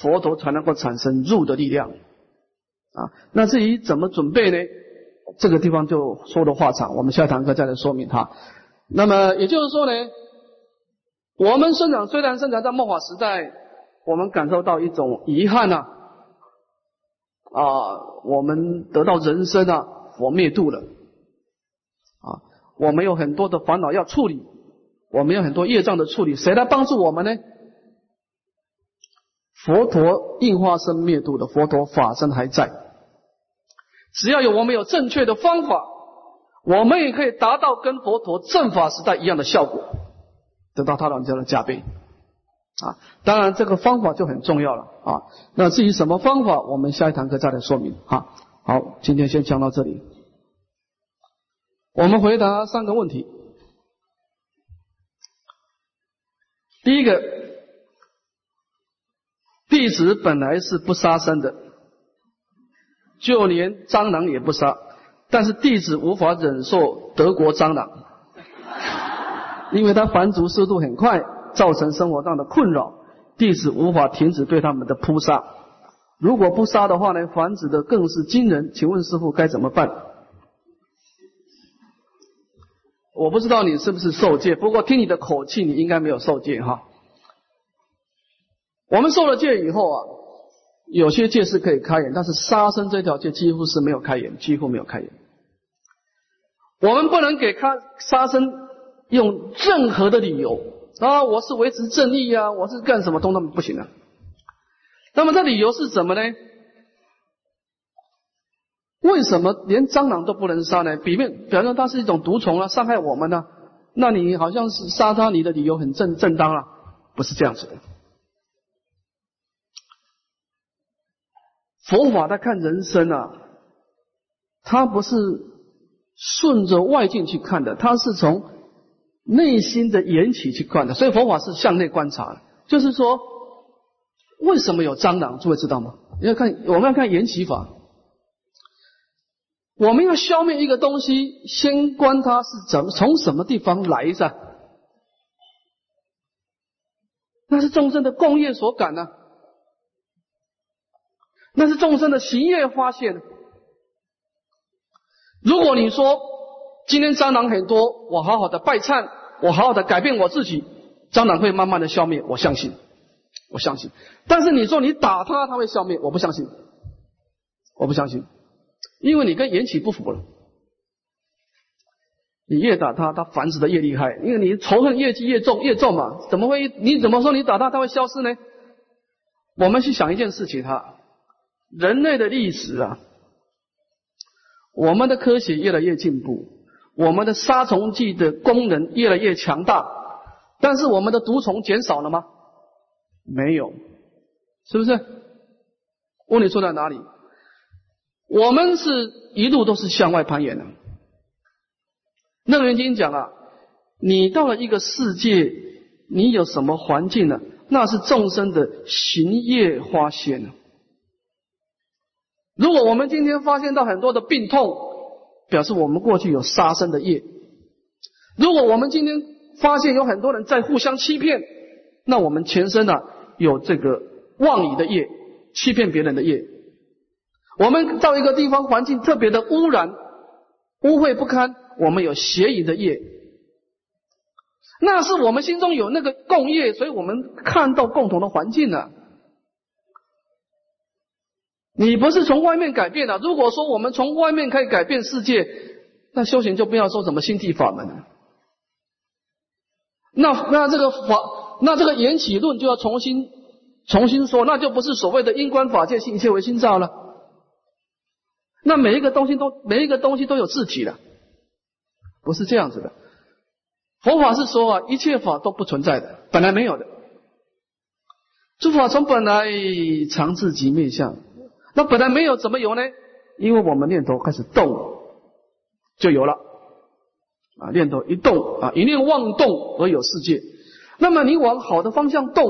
佛陀才能够产生入的力量啊。那至于怎么准备呢？这个地方就说的话长，我们下堂课再来说明它。那么也就是说呢，我们生长虽然生长在末法时代，我们感受到一种遗憾呐。啊我们得到人生啊，佛灭度了啊，我们有很多的烦恼要处理，我们有很多业障的处理，谁来帮助我们呢？佛陀应化身灭度的佛陀法身还在，只要有我们有正确的方法，我们也可以达到跟佛陀正法时代一样的效果，得到他老人家的加倍。啊，当然这个方法就很重要了啊。那至于什么方法，我们下一堂课再来说明啊。好，今天先讲到这里。我们回答三个问题。第一个，弟子本来是不杀生的，就连蟑螂也不杀，但是弟子无法忍受德国蟑螂，因为它繁殖速度很快。造成生活上的困扰，弟子无法停止对他们的扑杀。如果不杀的话呢，繁殖的更是惊人。请问师傅该怎么办？我不知道你是不是受戒，不过听你的口气，你应该没有受戒哈。我们受了戒以后啊，有些戒是可以开眼，但是杀生这条戒几乎是没有开眼，几乎没有开眼。我们不能给他杀生用任何的理由。啊，我是维持正义啊，我是干什么都那么不行啊。那么这理由是什么呢？为什么连蟑螂都不能杀呢？比面表示它是一种毒虫啊，伤害我们呢？那你好像是杀它，你的理由很正正当啊，不是这样子的。佛法在看人生啊，它不是顺着外境去看的，它是从内心的缘起去看的。所以佛法是向内观察的，就是说，为什么有蟑螂？诸位知道吗？要看我们要看缘起法。我们要消灭一个东西，先观它是怎么从什么地方来的，那是众生的共业所感呢，那是众生的行业发现。如果你说今天蟑螂很多，我好好的拜忏，我好好的改变我自己，蟑螂会慢慢的消灭，我相信，我相信。但是你说你打它，它会消灭，我不相信，我不相信。因为你跟缘起不符了，你越打它，它繁殖的越厉害。因为你仇恨越积越重，越重嘛，怎么会？你怎么说你打它，它会消失呢？我们去想一件事情，哈，人类的历史啊，我们的科学越来越进步，我们的杀虫剂的功能越来越强大，但是我们的毒虫减少了吗？没有，是不是？问题出在哪里？我们是一路都是向外攀岩的。楞严经讲啊，你到了一个世界，你有什么环境呢？那是众生的行业花现。如果我们今天发现到很多的病痛，表示我们过去有杀生的业；如果我们今天发现有很多人在互相欺骗，那我们前身呢有这个妄语的业，欺骗别人的业。我们到一个地方，环境特别的污染、污秽不堪，我们有邪淫的业，那是我们心中有那个共业，所以我们看到共同的环境呢。你不是从外面改变的。如果说我们从外面可以改变世界，那修行就不要说什么心地法门了。那那这个法，那这个缘起论就要重新重新说，那就不是所谓的因观法界性一切为心造了。那每一个东西都每一个东西都有自己的，不是这样子的。佛法是说啊，一切法都不存在的，本来没有的。诸法从本来常自即灭相，那本来没有怎么有呢？因为我们念头开始动，就有了。啊，念头一动啊，一念妄动而有世界。那么你往好的方向动，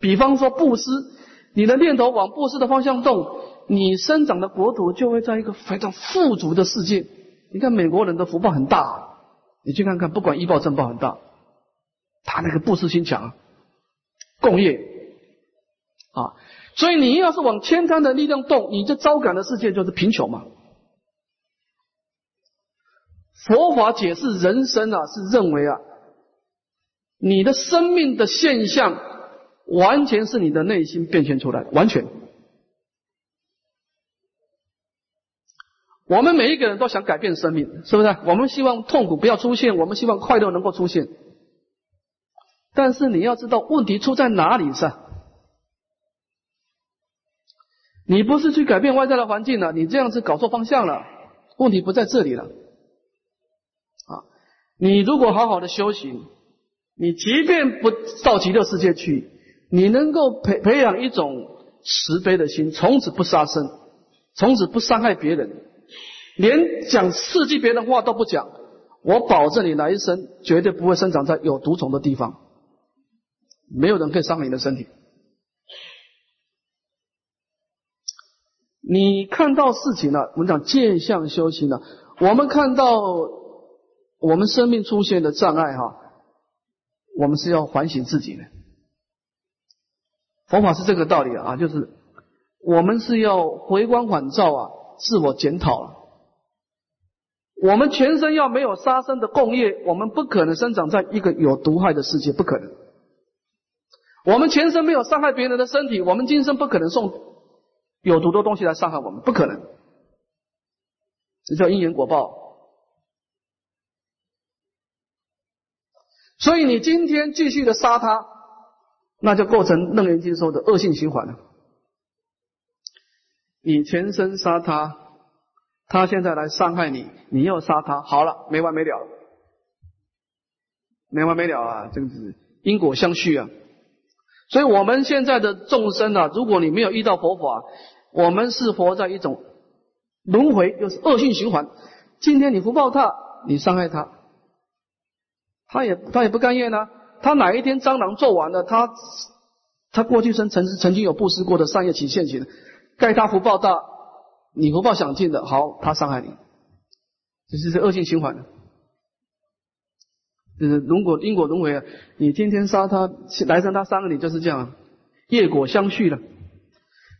比方说布施，你的念头往布施的方向动。你生长的国土就会在一个非常富足的世界。你看美国人的福报很大，你去看看，不管医报正报很大，他那个布施心强，共业啊。所以你要是往千贪的力量动，你这招感的世界就是贫穷嘛。佛法解释人生啊，是认为啊，你的生命的现象完全是你的内心变现出来的，完全。我们每一个人都想改变生命，是不是？我们希望痛苦不要出现，我们希望快乐能够出现。但是你要知道问题出在哪里噻？你不是去改变外在的环境了，你这样子搞错方向了。问题不在这里了。啊，你如果好好的修行，你即便不到极乐世界去，你能够培培养一种慈悲的心，从此不杀生，从此不伤害别人。连讲刺激别人话都不讲，我保证你来生绝对不会生长在有毒虫的地方，没有人可以伤害你的身体。你看到事情了，我们讲见相修行了，我们看到我们生命出现的障碍哈，我们是要反省自己的。佛法是这个道理啊，就是我们是要回光返照啊，自我检讨了。我们全身要没有杀生的共业，我们不可能生长在一个有毒害的世界，不可能。我们全身没有伤害别人的身体，我们今生不可能送有毒的东西来伤害我们，不可能。这叫因缘果报。所以你今天继续的杀他，那就构成楞严经说的恶性循环了。你全身杀他。他现在来伤害你，你又杀他，好了，没完没了，没完没了啊！这个是因果相续啊。所以我们现在的众生啊，如果你没有遇到佛法，我们是活在一种轮回，又是恶性循环。今天你福报他，你伤害他，他也他也不甘愿呢。他哪一天蟑螂做完了，他他过去生曾曾经有布施过的善业起现行，该他福报大，你福报享尽的，好，他伤害你，这是恶性循环的。就是如果因果轮回啊，你天天杀他，来生他杀了你，就是这样，业果相续了。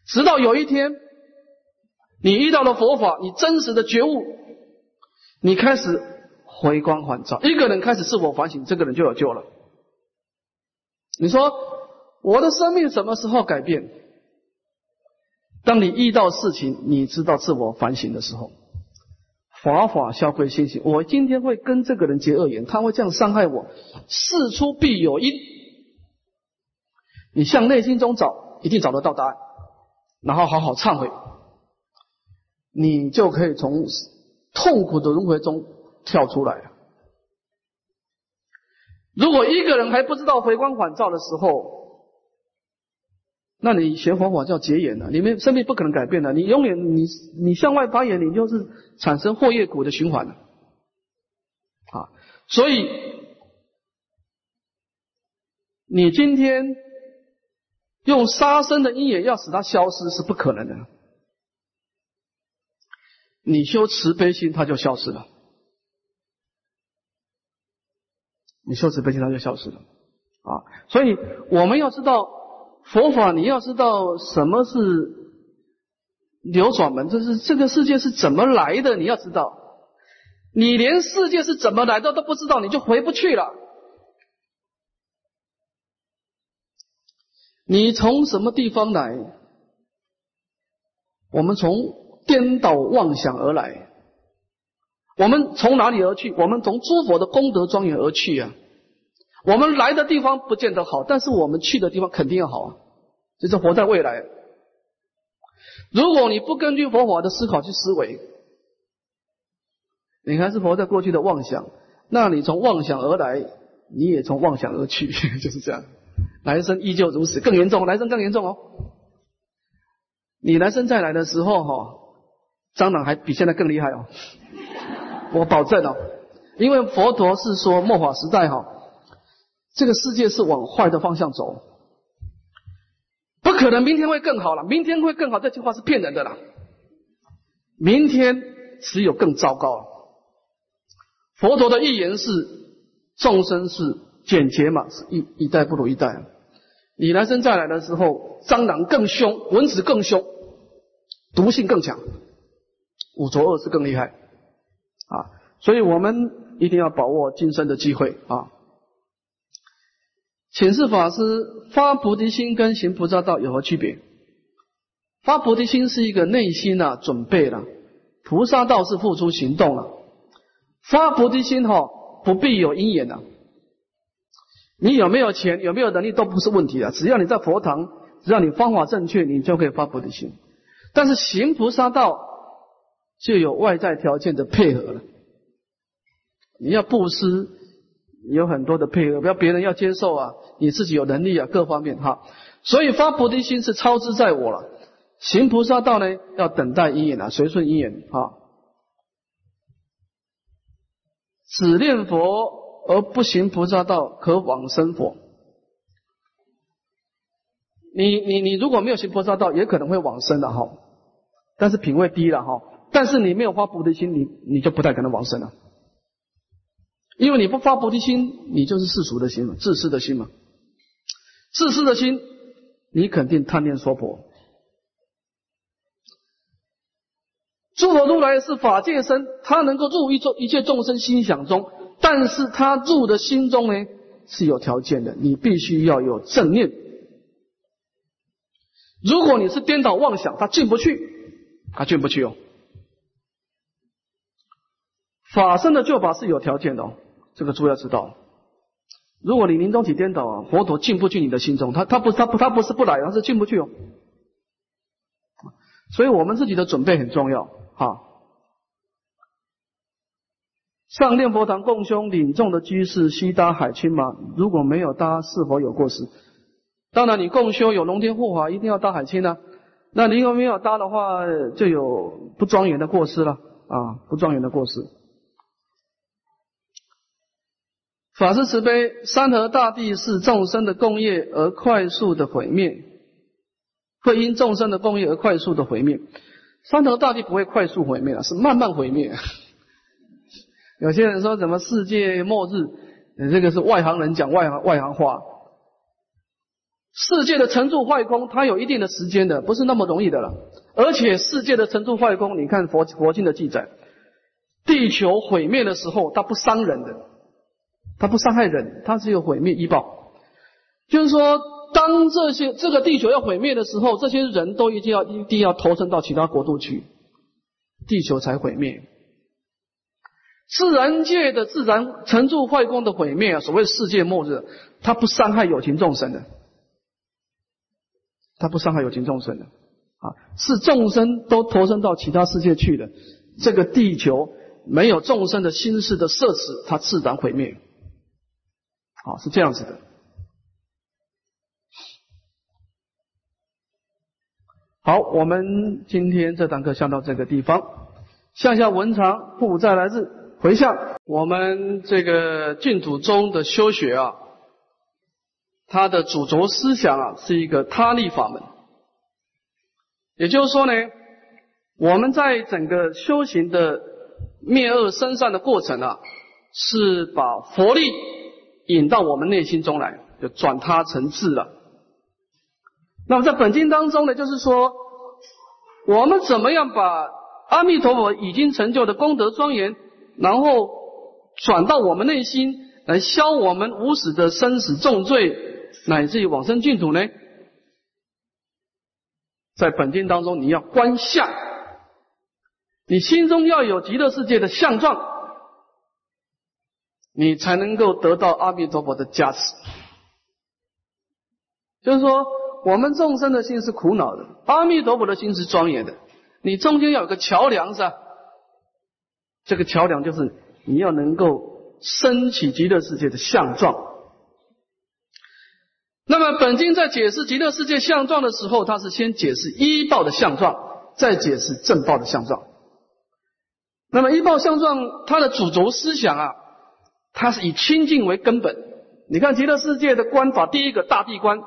直到有一天，你遇到了佛法，你真实的觉悟，你开始回光返照，一个人开始自我反省，这个人就有救了。你说我的生命什么时候改变？当你遇到事情，你知道自我反省的时候，法法消归心性。我今天会跟这个人结恶缘，他会这样伤害我，事出必有因。你向内心中找，一定找得到答案。然后好好忏悔，你就可以从痛苦的轮回中跳出来了。如果一个人还不知道回光返照的时候，那你学佛法叫结缘了，你们生命不可能改变的，你永远你你向外发言，你就是产生祸业苦的循环了。啊，所以你今天。用杀生的因缘要使它消失是不可能的。你修慈悲心，它就消失了。你修慈悲心，它就消失了。啊，所以我们要知道佛法，你要知道什么是流转门，就是这个世界是怎么来的，你要知道。你连世界是怎么来的都不知道，你就回不去了。你从什么地方来？我们从颠倒妄想而来。我们从哪里而去？我们从诸佛的功德庄严而去啊！我们来的地方不见得好，但是我们去的地方肯定要好啊！就是活在未来。如果你不根据佛法的思考去思维，你还是活在过去的妄想，那你从妄想而来，你也从妄想而去，就是这样。来生依旧如此，更严重，来生更严重哦。你来生再来的时候，哈，蟑螂还比现在更厉害哦。我保证哦，因为佛陀是说末法时代哈，这个世界是往坏的方向走，不可能明天会更好了，明天会更好这句话是骗人的啦。明天只有更糟糕。佛陀的预言是众生是。简洁嘛，是一一代不如一代。你来生再来的时候，蟑螂更凶，蚊子更凶，毒性更强，五浊恶世更厉害啊！所以我们一定要把握今生的机会啊！请示法师，发菩提心跟行菩萨道有何区别？发菩提心是一个内心啊准备了，菩萨道是付出行动了。发菩提心哈，不必有因缘的。你有没有钱，有没有能力都不是问题啊！只要你在佛堂，只要你方法正确，你就可以发菩提心。但是行菩萨道就有外在条件的配合了。你要布施，有很多的配合，不要别人要接受啊，你自己有能力啊，各方面哈。所以发菩提心是超之在我了。行菩萨道呢，要等待因缘啊，随顺因缘啊。只念佛。而不行菩萨道，可往生佛。你你你如果没有行菩萨道，也可能会往生的哈，但是品位低了哈。但是你没有发菩提心，你你就不太可能往生了，因为你不发菩提心，你就是世俗的心嘛，自私的心嘛。自私的心，你肯定贪念娑婆。诸佛如来是法界身，他能够入一众一切众生心想中。但是他入的心中呢是有条件的，你必须要有正念。如果你是颠倒妄想，他进不去，他进不去哦。法身的救法是有条件的哦，这个诸要知道。如果你临终体颠倒啊，佛陀进不去你的心中，他他不他不他不是不来，他是进不去哦。所以我们自己的准备很重要哈。上念佛堂共修领众的居士须搭海清吗？如果没有搭，是否有过失？当然，你共修有龙天护法，一定要搭海清啊。那你如果没有搭的话，就有不庄严的过失了啊，不庄严的过失。法师慈悲，山河大地是众生的共业而快速的毁灭，会因众生的共业而快速的毁灭。山河大地不会快速毁灭啊，是慢慢毁灭。有些人说什么世界末日，这个是外行人讲外行外行话。世界的成住坏空，它有一定的时间的，不是那么容易的了。而且世界的成住坏空，你看佛佛经的记载，地球毁灭的时候，它不伤人的。它不伤害人，它只有毁灭医报。就是说，当这些这个地球要毁灭的时候，这些人都一定要一定要投身到其他国度去，地球才毁灭。自然界的自然成住坏空的毁灭啊，所谓世界末日，它不伤害有情众生的，它不伤害有情众生的啊，是众生都投身到其他世界去的。这个地球没有众生的心事的摄持，它自然毁灭。好，是这样子的。好，我们今天这堂课上到这个地方，向下文长不再来日回向。我们这个净土宗的修学啊，它的主轴思想啊是一个他力法门，也就是说呢，我们在整个修行的灭恶生善的过程啊，是把佛力。引到我们内心中来，就转他成智了。那么在本经当中呢，就是说，我们怎么样把阿弥陀佛已经成就的功德庄严，然后转到我们内心，来消我们无始的生死重罪，乃至于往生净土呢？在本经当中，你要观相，你心中要有极乐世界的相状。你才能够得到阿弥陀佛的加持。就是说，我们众生的心是苦恼的，阿弥陀佛的心是庄严的。你中间要有个桥梁，是吧？这个桥梁就是你要能够升起极乐世界的相状。那么本经在解释极乐世界相状的时候，它是先解释一报的相状，再解释正报的相状。那么一报相状，它的主轴思想啊。它是以清净为根本。你看极乐世界的观法，第一个大地观，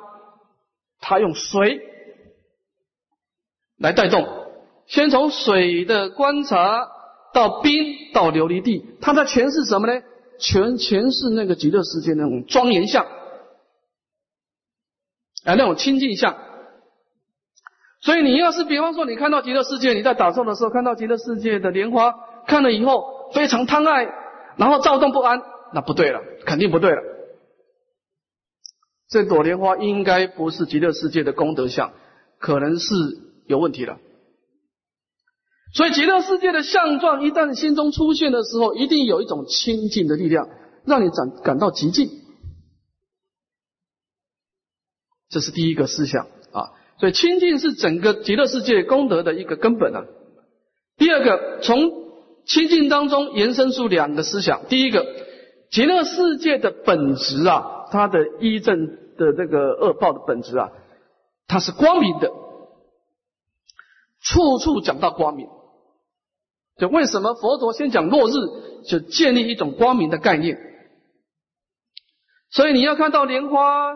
它用水来带动，先从水的观察到冰到琉璃地，它在诠释什么呢？全诠释那个极乐世界那种庄严相，啊，那种清净相。所以你要是比方说你看到极乐世界，你在打坐的时候看到极乐世界的莲花，看了以后非常贪爱，然后躁动不安。那不对了，肯定不对了。这朵莲花应该不是极乐世界的功德相，可能是有问题了。所以极乐世界的相状一旦心中出现的时候，一定有一种清净的力量，让你感感到极静。这是第一个思想啊。所以清净是整个极乐世界功德的一个根本啊。第二个，从清净当中延伸出两个思想，第一个。极乐世界的本质啊，它的一正的这个恶报的本质啊，它是光明的，处处讲到光明。就为什么佛陀先讲落日，就建立一种光明的概念。所以你要看到莲花，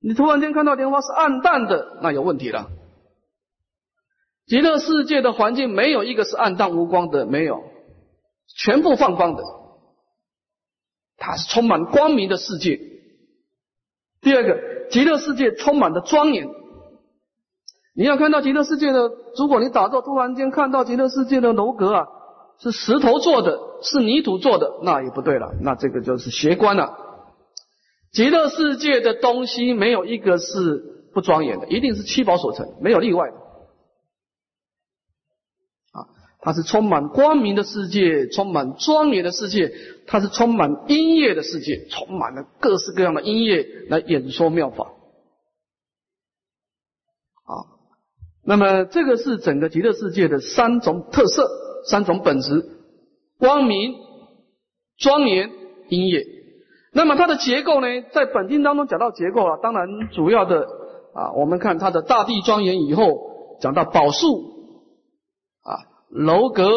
你突然间看到莲花是暗淡的，那有问题了。极乐世界的环境没有一个是暗淡无光的，没有，全部放光的。它是充满光明的世界。第二个，极乐世界充满的庄严。你要看到极乐世界的，如果你打坐突然间看到极乐世界的楼阁啊，是石头做的，是泥土做的，那也不对了，那这个就是邪观了。极乐世界的东西没有一个是不庄严的，一定是七宝所成，没有例外的。它是充满光明的世界，充满庄严的世界，它是充满音乐的世界，充满了各式各样的音乐来演说妙法。啊，那么这个是整个极乐世界的三种特色、三种本质。光明、庄严、音乐。那么它的结构呢，在本经当中讲到结构啊，当然主要的啊，我们看它的大地庄严以后，讲到宝树啊、楼阁、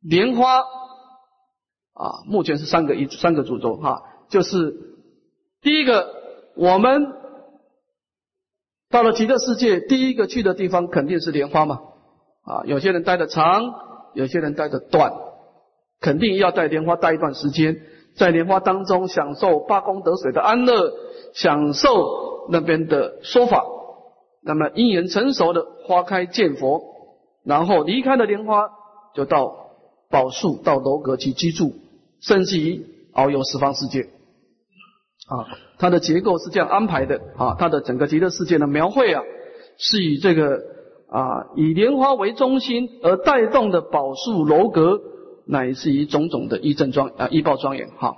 莲花啊，目前是三个一三个主轴哈，就是第一个，我们到了极乐世界，第一个去的地方肯定是莲花嘛啊，有些人待的长，有些人待的短，肯定要在莲花待一段时间。在莲花当中享受八功德水的安乐，享受那边的说法，那么因缘成熟的花开见佛，然后离开了莲花，就到宝树、到楼阁去居住，甚至于遨游十方世界。啊，它的结构是这样安排的啊，它的整个极乐世界的描绘啊，是以这个啊以莲花为中心而带动的宝树楼阁。乃是以种种的依正庄啊依报庄严哈。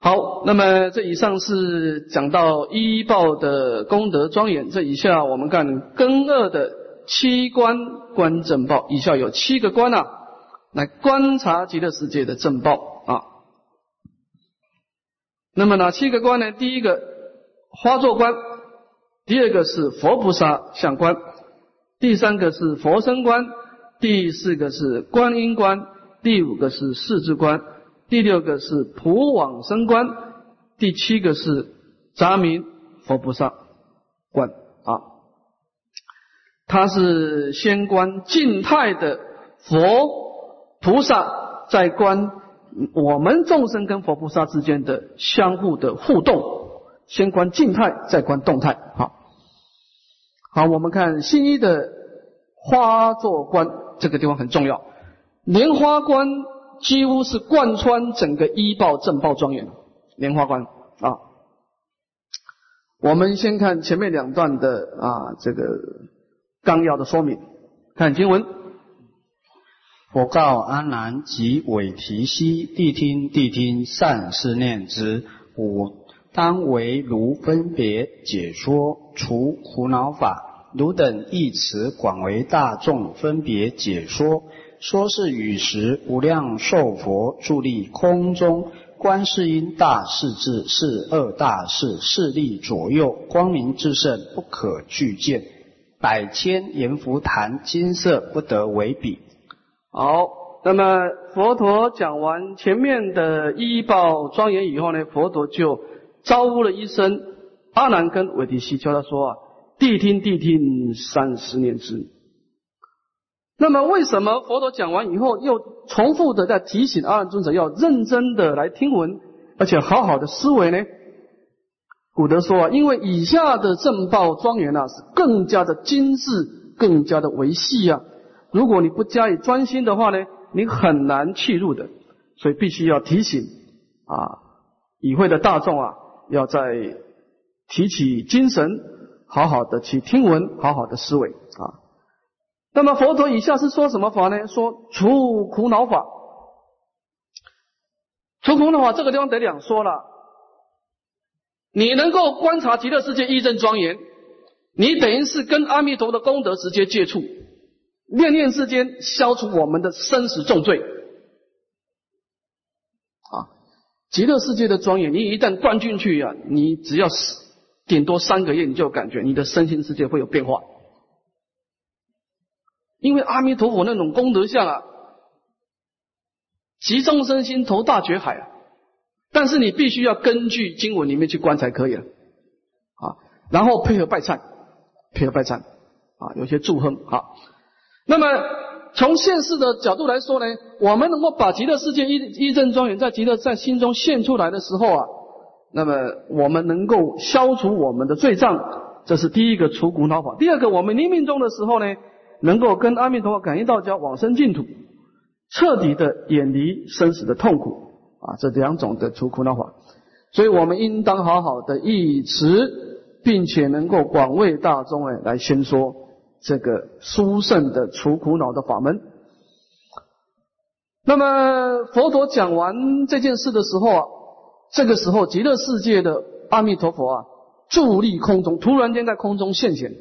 好，那么这以上是讲到依报的功德庄严。这以下我们看根二的七观观正报，以下有七个观啊，来观察极乐世界的正报啊。那么哪七个观呢？第一个花座观，第二个是佛菩萨相观，第三个是佛身观。第四个是观音观，第五个是世智观，第六个是普往生观，第七个是杂名佛菩萨观。它是先观静态的佛菩萨，在观我们众生跟佛菩萨之间的相互的互动。先观静态，再观动态。好，好，我们看新一的花座观。这个地方很重要，莲花观几乎是贯穿整个一报正报庄严。莲花观啊，我们先看前面两段的啊这个纲要的说明。看经文，佛告阿难及韦提希：谛听，谛听，善是念之。五当为如分别解说除苦恼法。汝等一词广为大众分别解说，说是与时无量寿佛伫立空中，观世音大势至是二大势势力左右，光明至圣，不可具见。百千阎浮檀金色不得为比。好，那么佛陀讲完前面的医报庄严以后呢，佛陀就招呼了一声阿难跟韦提西，叫他说啊。谛听，谛听，三十年之。那么，为什么佛陀讲完以后，又重复的在提醒阿难尊者要认真的来听闻，而且好好的思维呢？古德说啊，因为以下的正报庄严啊，是更加的精致，更加的维系啊。如果你不加以专心的话呢，你很难去入的。所以，必须要提醒啊，与会的大众啊，要在提起精神。好好的去听闻，好好的思维啊。那么佛陀以下是说什么法呢？说除苦恼法。除苦恼法这个地方得两说了。你能够观察极乐世界一正庄严，你等于是跟阿弥陀的功德直接接触，念念之间消除我们的生死重罪。啊，极乐世界的庄严，你一旦灌进去呀，你只要死。顶多三个月，你就感觉你的身心世界会有变化，因为阿弥陀佛那种功德相啊，集众生心投大觉海啊。但是你必须要根据经文里面去观才可以了啊，然后配合拜忏，配合拜忏啊，有些祝贺啊。那么从现世的角度来说呢，我们能够把极乐世界一一正庄严在极乐在心中现出来的时候啊。那么我们能够消除我们的罪障，这是第一个除苦恼法。第二个，我们临命终的时候呢，能够跟阿弥陀佛感应道交，往生净土，彻底的远离生死的痛苦啊，这两种的除苦恼法。所以我们应当好好的忆持，并且能够广为大众哎来宣说这个殊胜的除苦恼的法门。那么佛陀讲完这件事的时候啊。这个时候，极乐世界的阿弥陀佛啊，伫立空中，突然间在空中现前，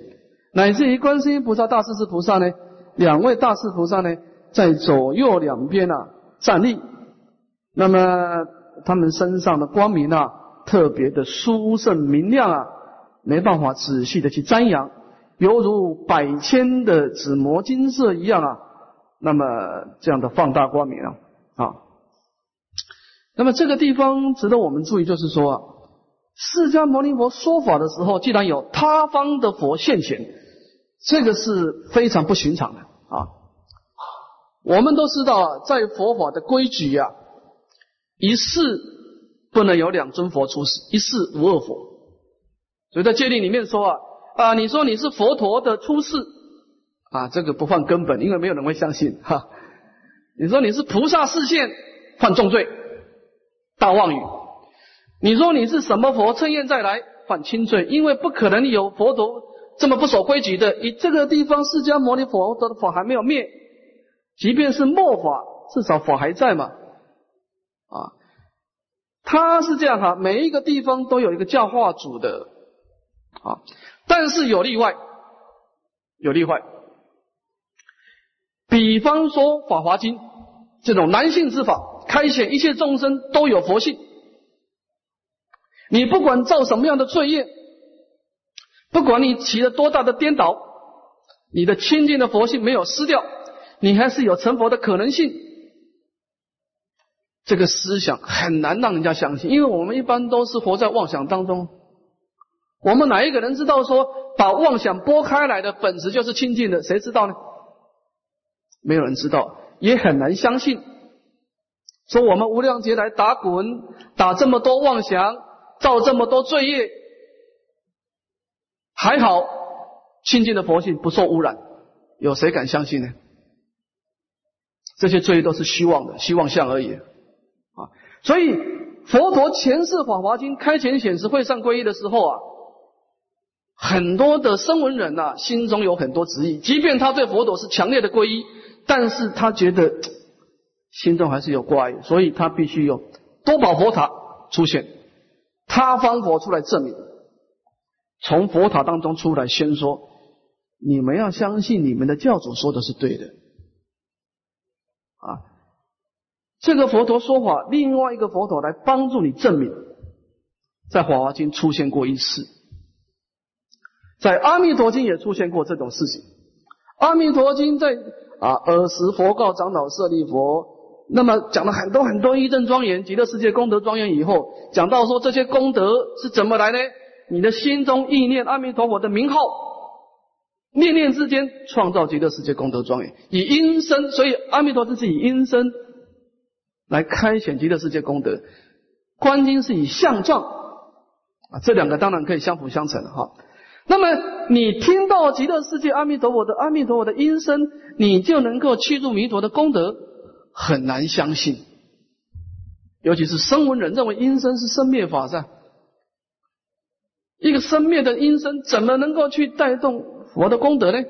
乃至于观世音菩萨、大势至菩萨呢，两位大势菩萨呢，在左右两边啊站立，那么他们身上的光明啊特别的殊胜明亮啊，没办法仔细的去瞻仰，犹如百千的紫磨金色一样啊，那么这样的放大光明啊啊。那么这个地方值得我们注意，就是说啊，释迦牟尼佛说法的时候，既然有他方的佛现前，这个是非常不寻常的啊。我们都知道啊，在佛法的规矩呀，一世不能有两尊佛出世，一世无二佛。所以在戒律里面说啊啊，你说你是佛陀的出世啊，这个不犯根本，因为没有人会相信哈。你说你是菩萨示现，犯重罪。大妄语，你说你是什么佛趁愿再来犯轻罪？因为不可能有佛陀这么不守规矩的。以这个地方释迦牟尼佛的法还没有灭，即便是末法，至少法还在嘛。啊，他是这样哈，每一个地方都有一个教化主的啊，但是有例外，有例外。比方说《法华经》这种男性之法。开显一切众生都有佛性，你不管造什么样的罪业，不管你起了多大的颠倒，你的清净的佛性没有失掉，你还是有成佛的可能性。这个思想很难让人家相信，因为我们一般都是活在妄想当中。我们哪一个人知道说把妄想拨开来的本质就是清净的？谁知道呢？没有人知道，也很难相信。说我们无量劫来打滚，打这么多妄想，造这么多罪业，还好清净的佛性不受污染，有谁敢相信呢？这些罪业都是虚妄的，虚妄相而已！所以佛陀前世法华经开前显示会上皈依的时候啊，很多的声闻人呐，心中有很多执意，即便他对佛陀是强烈的皈依，但是他觉得。心中还是有挂碍，所以他必须有多宝佛塔出现，他方佛出来证明，从佛塔当中出来先说，你们要相信你们的教主说的是对的，啊，这个佛陀说法，另外一个佛陀来帮助你证明，在《法华经》出现过一次，在《阿弥陀经》也出现过这种事情，《阿弥陀经》在啊尔时佛告长老舍利佛。那么讲了很多很多一正庄严极乐世界功德庄严以后，讲到说这些功德是怎么来呢？你的心中意念阿弥陀佛的名号，念念之间创造极乐世界功德庄严，以音声，所以阿弥陀佛是以音声来开显极乐世界功德。观经是以相状啊，这两个当然可以相辅相成哈。那么你听到极乐世界阿弥陀佛的阿弥陀佛的音声，你就能够去入弥陀的功德。很难相信，尤其是声闻人认为阴身是生灭法噻，一个生灭的阴身怎么能够去带动佛的功德呢？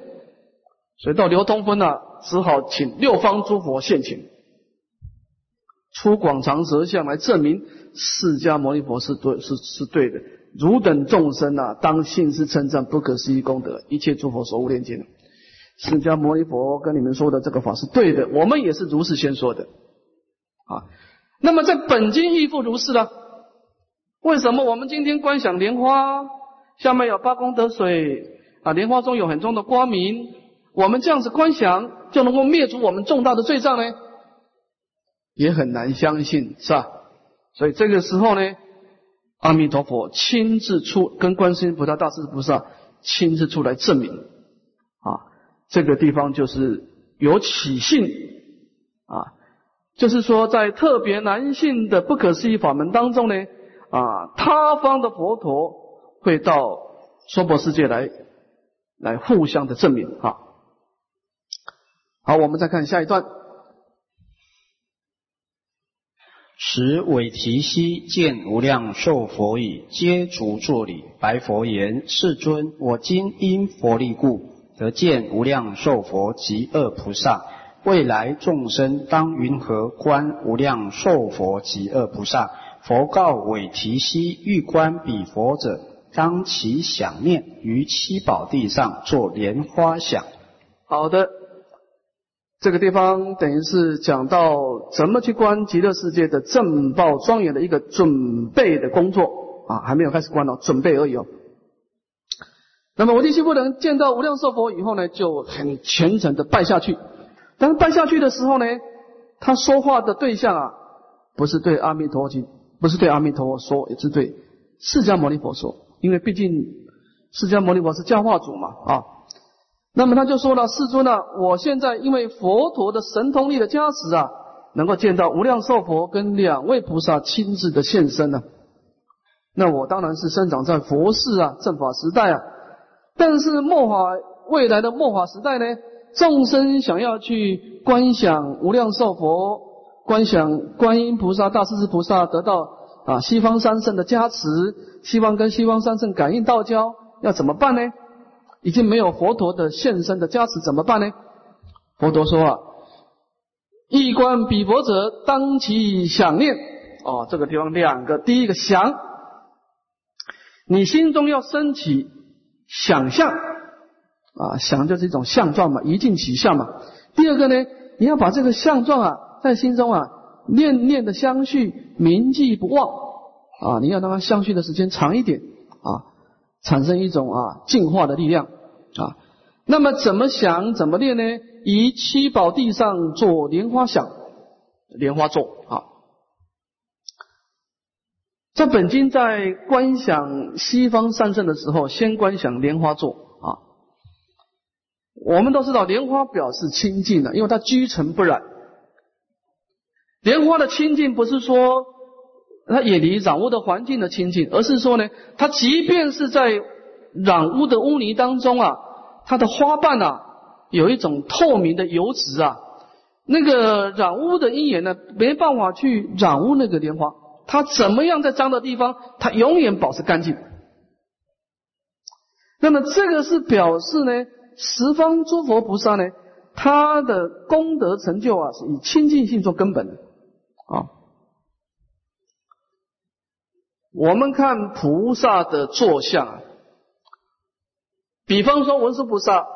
所以到流通分啊，只好请六方诸佛现前，出广长舌相来证明释迦牟尼佛是对是是对的。汝等众生啊，当信是称赞不可思议功德，一切诸佛所无炼尽。释迦牟尼佛跟你们说的这个法是对的，我们也是如是先说的啊。那么在本经亦复如是了。为什么我们今天观想莲花下面有八功德水啊？莲花中有很重的光明，我们这样子观想就能够灭除我们重大的罪障呢？也很难相信，是吧？所以这个时候呢，阿弥陀佛亲自出，跟观世音菩萨、大势菩萨亲自出来证明啊。这个地方就是有起信啊，就是说在特别男性的不可思议法门当中呢，啊，他方的佛陀会到娑婆世界来，来互相的证明啊。好，我们再看下一段。时韦提希见无量寿佛已，皆足作礼，白佛言：世尊，我今因佛力故。得见无量寿佛及恶菩萨，未来众生当云何观无量寿佛及恶菩萨？佛告韦提希：欲观彼佛者，当其想念于七宝地上作莲花想。好的，这个地方等于是讲到怎么去观极乐世界的正报庄严的一个准备的工作啊，还没有开始观哦，准备而已哦。那么我地须不能见到无量寿佛以后呢，就很虔诚的拜下去。但是拜下去的时候呢，他说话的对象啊，不是对阿弥陀佛经，不是对阿弥陀佛说，也是对释迦牟尼佛说，因为毕竟释迦牟尼佛是教化主嘛啊。那么他就说了：“世尊啊，我现在因为佛陀的神通力的加持啊，能够见到无量寿佛跟两位菩萨亲自的现身呢。那我当然是生长在佛世啊正法时代啊。但是末法未来的末法时代呢，众生想要去观想无量寿佛、观想观音菩萨、大势至菩萨得到啊西方三圣的加持，希望跟西方三圣感应道交，要怎么办呢？”已经没有佛陀的现身的加持，怎么办呢？佛陀说啊，一观彼佛者，当其想念。哦，这个地方两个，第一个想，你心中要升起想象啊，想就是一种相状嘛，一境起相嘛。第二个呢，你要把这个相状啊，在心中啊，念念的相续，铭记不忘啊，你要让它相续的时间长一点啊。产生一种啊净化的力量啊，那么怎么想怎么练呢？以七宝地上做莲花想，莲花座啊。这本经在观想西方三圣的时候，先观想莲花座啊。我们都知道莲花表示清净的，因为它居尘不染。莲花的清净不是说。它远离染污的环境的清净，而是说呢，它即便是在染污的污泥当中啊，它的花瓣啊，有一种透明的油脂啊，那个染污的因缘呢，没办法去染污那个莲花，它怎么样在脏的地方，它永远保持干净。那么这个是表示呢，十方诸佛菩萨呢，他的功德成就啊，是以清净性做根本的啊。我们看菩萨的坐像，比方说文殊菩萨，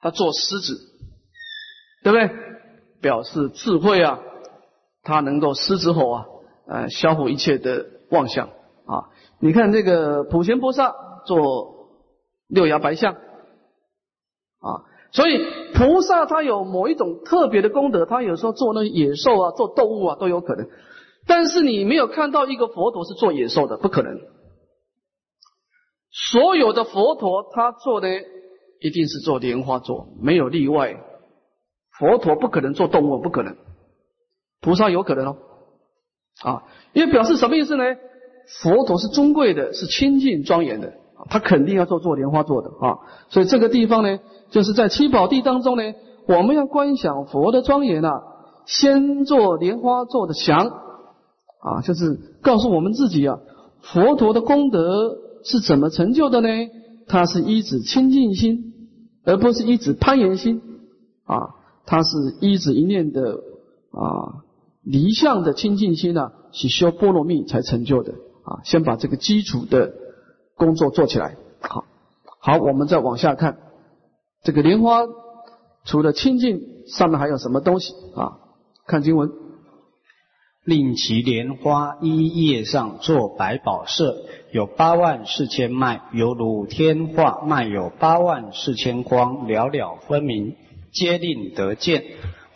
他做狮子，对不对？表示智慧啊，他能够狮子吼啊，呃，消除一切的妄想啊。你看这个普贤菩萨做六牙白象啊，所以菩萨他有某一种特别的功德，他有时候做那野兽啊，做动物啊都有可能。但是你没有看到一个佛陀是做野兽的，不可能。所有的佛陀他做的一定是做莲花座，没有例外。佛陀不可能做动物，不可能。菩萨有可能哦，啊，因为表示什么意思呢？佛陀是尊贵的，是清净庄严的，他肯定要做做莲花座的啊。所以这个地方呢，就是在七宝地当中呢，我们要观想佛的庄严啊，先做莲花座的祥。啊，就是告诉我们自己啊，佛陀的功德是怎么成就的呢？它是一指清净心，而不是一指攀岩心啊，它是一指一念的啊离相的清净心啊，是修波罗蜜才成就的啊。先把这个基础的工作做起来。好，好，我们再往下看，这个莲花除了清净，上面还有什么东西啊？看经文。令其莲花一叶上作百宝色，有八万四千脉，犹如天化脉有八万四千光，了了分明，皆令得见。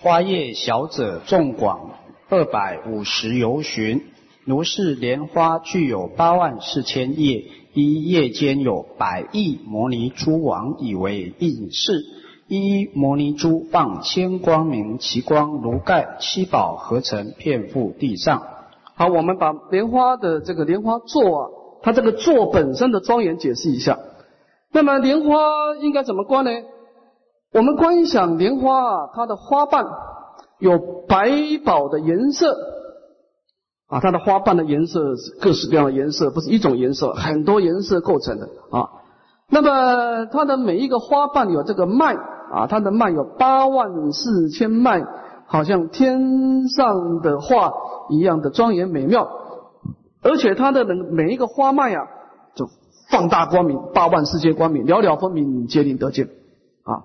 花叶小者众广二百五十由旬，如是莲花具有八万四千叶，一叶间有百亿摩尼珠王，以为应饰。一摩尼珠放千光明，其光如盖，七宝合成，遍覆地上。好，我们把莲花的这个莲花座啊，它这个座本身的庄严解释一下。那么莲花应该怎么观呢？我们观想莲花啊，它的花瓣有百宝的颜色啊，它的花瓣的颜色各式各样的颜色，不是一种颜色，很多颜色构成的啊。那么它的每一个花瓣有这个脉。啊，它的脉有八万四千脉，好像天上的画一样的庄严美妙，而且它的每一个花脉啊，就放大光明，八万四千光明，了了分明，皆令得见。啊，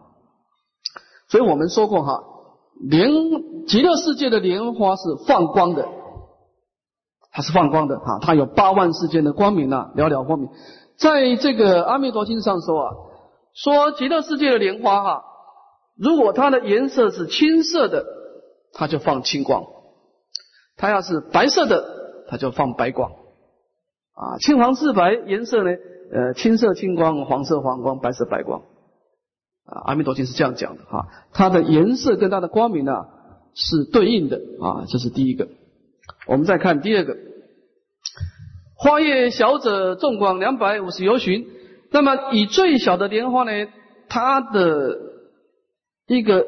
所以我们说过哈，莲极乐世界的莲花是放光的，它是放光的哈，它有八万世间的光明啊，寥寥光明。在这个阿弥陀经上说啊，说极乐世界的莲花哈，如果它的颜色是青色的，它就放青光；它要是白色的，它就放白光。啊，青黄赤白颜色呢？呃，青色青光，黄色黄光，白色白光。啊，阿弥陀经是这样讲的哈，它的颜色跟它的光明呢是对应的啊，这是第一个。我们再看第二个，花叶小者纵广两百五十由旬。那么以最小的莲花呢，它的一个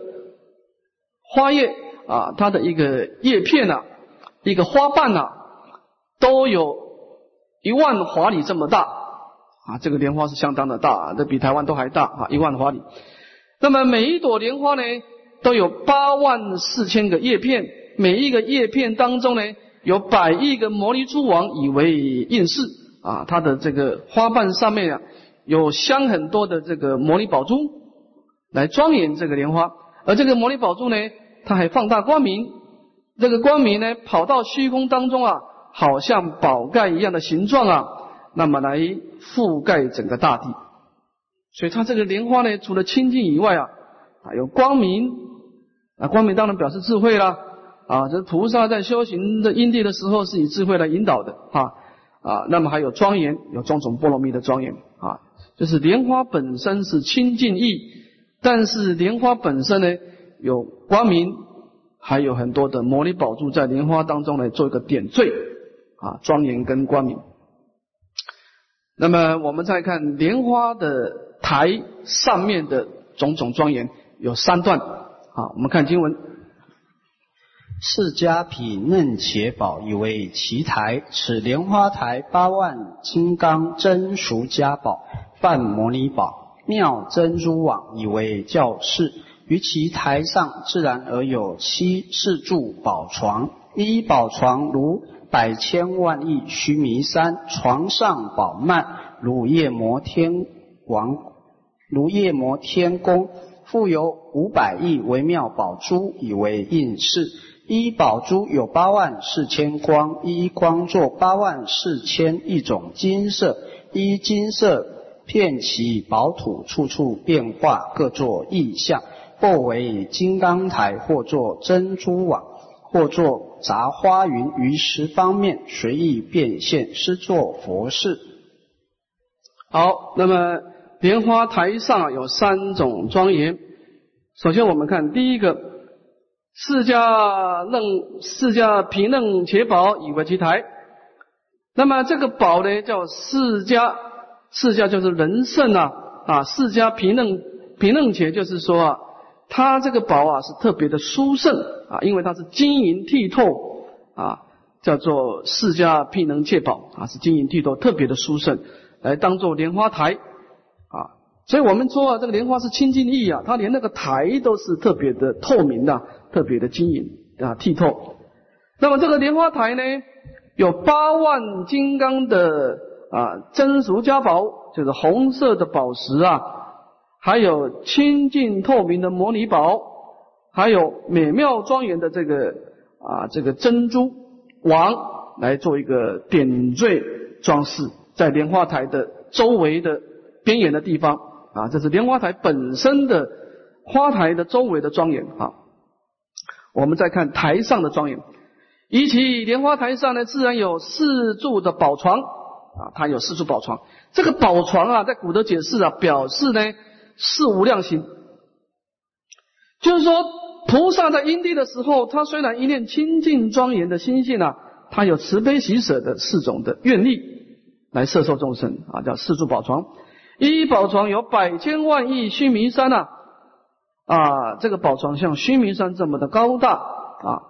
花叶啊，它的一个叶片呐，一个花瓣呐，都有一万华里这么大。啊，这个莲花是相当的大，这比台湾都还大啊，一万华里。那么每一朵莲花呢，都有八万四千个叶片，每一个叶片当中呢，有百亿个摩尼珠王以为应饰啊，它的这个花瓣上面啊，有镶很多的这个摩尼宝珠来庄严这个莲花，而这个摩尼宝珠呢，它还放大光明，这个光明呢，跑到虚空当中啊，好像宝盖一样的形状啊。那么来覆盖整个大地，所以它这个莲花呢，除了清净以外啊，还有光明。啊，光明当然表示智慧啦。啊，这菩萨在修行的因地的时候是以智慧来引导的。啊啊，那么还有庄严，有种种波罗蜜的庄严。啊，就是莲花本身是清净意，但是莲花本身呢有光明，还有很多的摩尼宝珠在莲花当中来做一个点缀啊，庄严跟光明。那么我们再看莲花的台上面的种种庄严，有三段。好，我们看经文：释迦毗嫩伽宝以为其台，此莲花台八万金刚真俗家宝，半摩尼宝妙珍珠网以为教室。于其台上自然而有七四柱宝床，一宝床如。百千万亿须弥山，床上宝曼如夜摩天王，如夜摩天宫，复有五百亿微妙宝珠以为应饰。一宝珠有八万四千光，一光作八万四千一种金色，一金色遍其宝土，处处变化，各作异象，或为金刚台，或作珍珠网。或作杂花云于十方面随意变现，是作佛事。好，那么莲花台上有三种庄严。首先我们看第一个，释迦楞释迦毗楞伽宝以为其台。那么这个宝呢，叫释迦，释迦就是人圣啊啊，释迦毗楞毗楞伽就是说啊。它这个宝啊是特别的殊胜啊，因为它是晶莹剔透啊，叫做释迦毗能戒宝啊，是晶莹剔透，特别的殊胜，来当做莲花台啊。所以我们说啊，这个莲花是清净意啊，它连那个台都是特别的透明的，特别的晶莹啊剔透。那么这个莲花台呢，有八万金刚的啊真俗家宝，就是红色的宝石啊。还有清净透明的摩尼宝，还有美妙庄严的这个啊这个珍珠王来做一个点缀装饰，在莲花台的周围的边缘的地方啊，这是莲花台本身的花台的周围的庄严啊。我们再看台上的庄严，以其莲花台上呢，自然有四柱的宝床啊，它有四柱宝床。这个宝床啊，在古德解释啊，表示呢。是无量心，就是说，菩萨在因地的时候，他虽然一念清净庄严的心性啊，他有慈悲喜舍的四种的愿力来摄受众生啊，叫四柱宝床。一宝床有百千万亿须弥山呐，啊，这个宝床像须弥山这么的高大啊，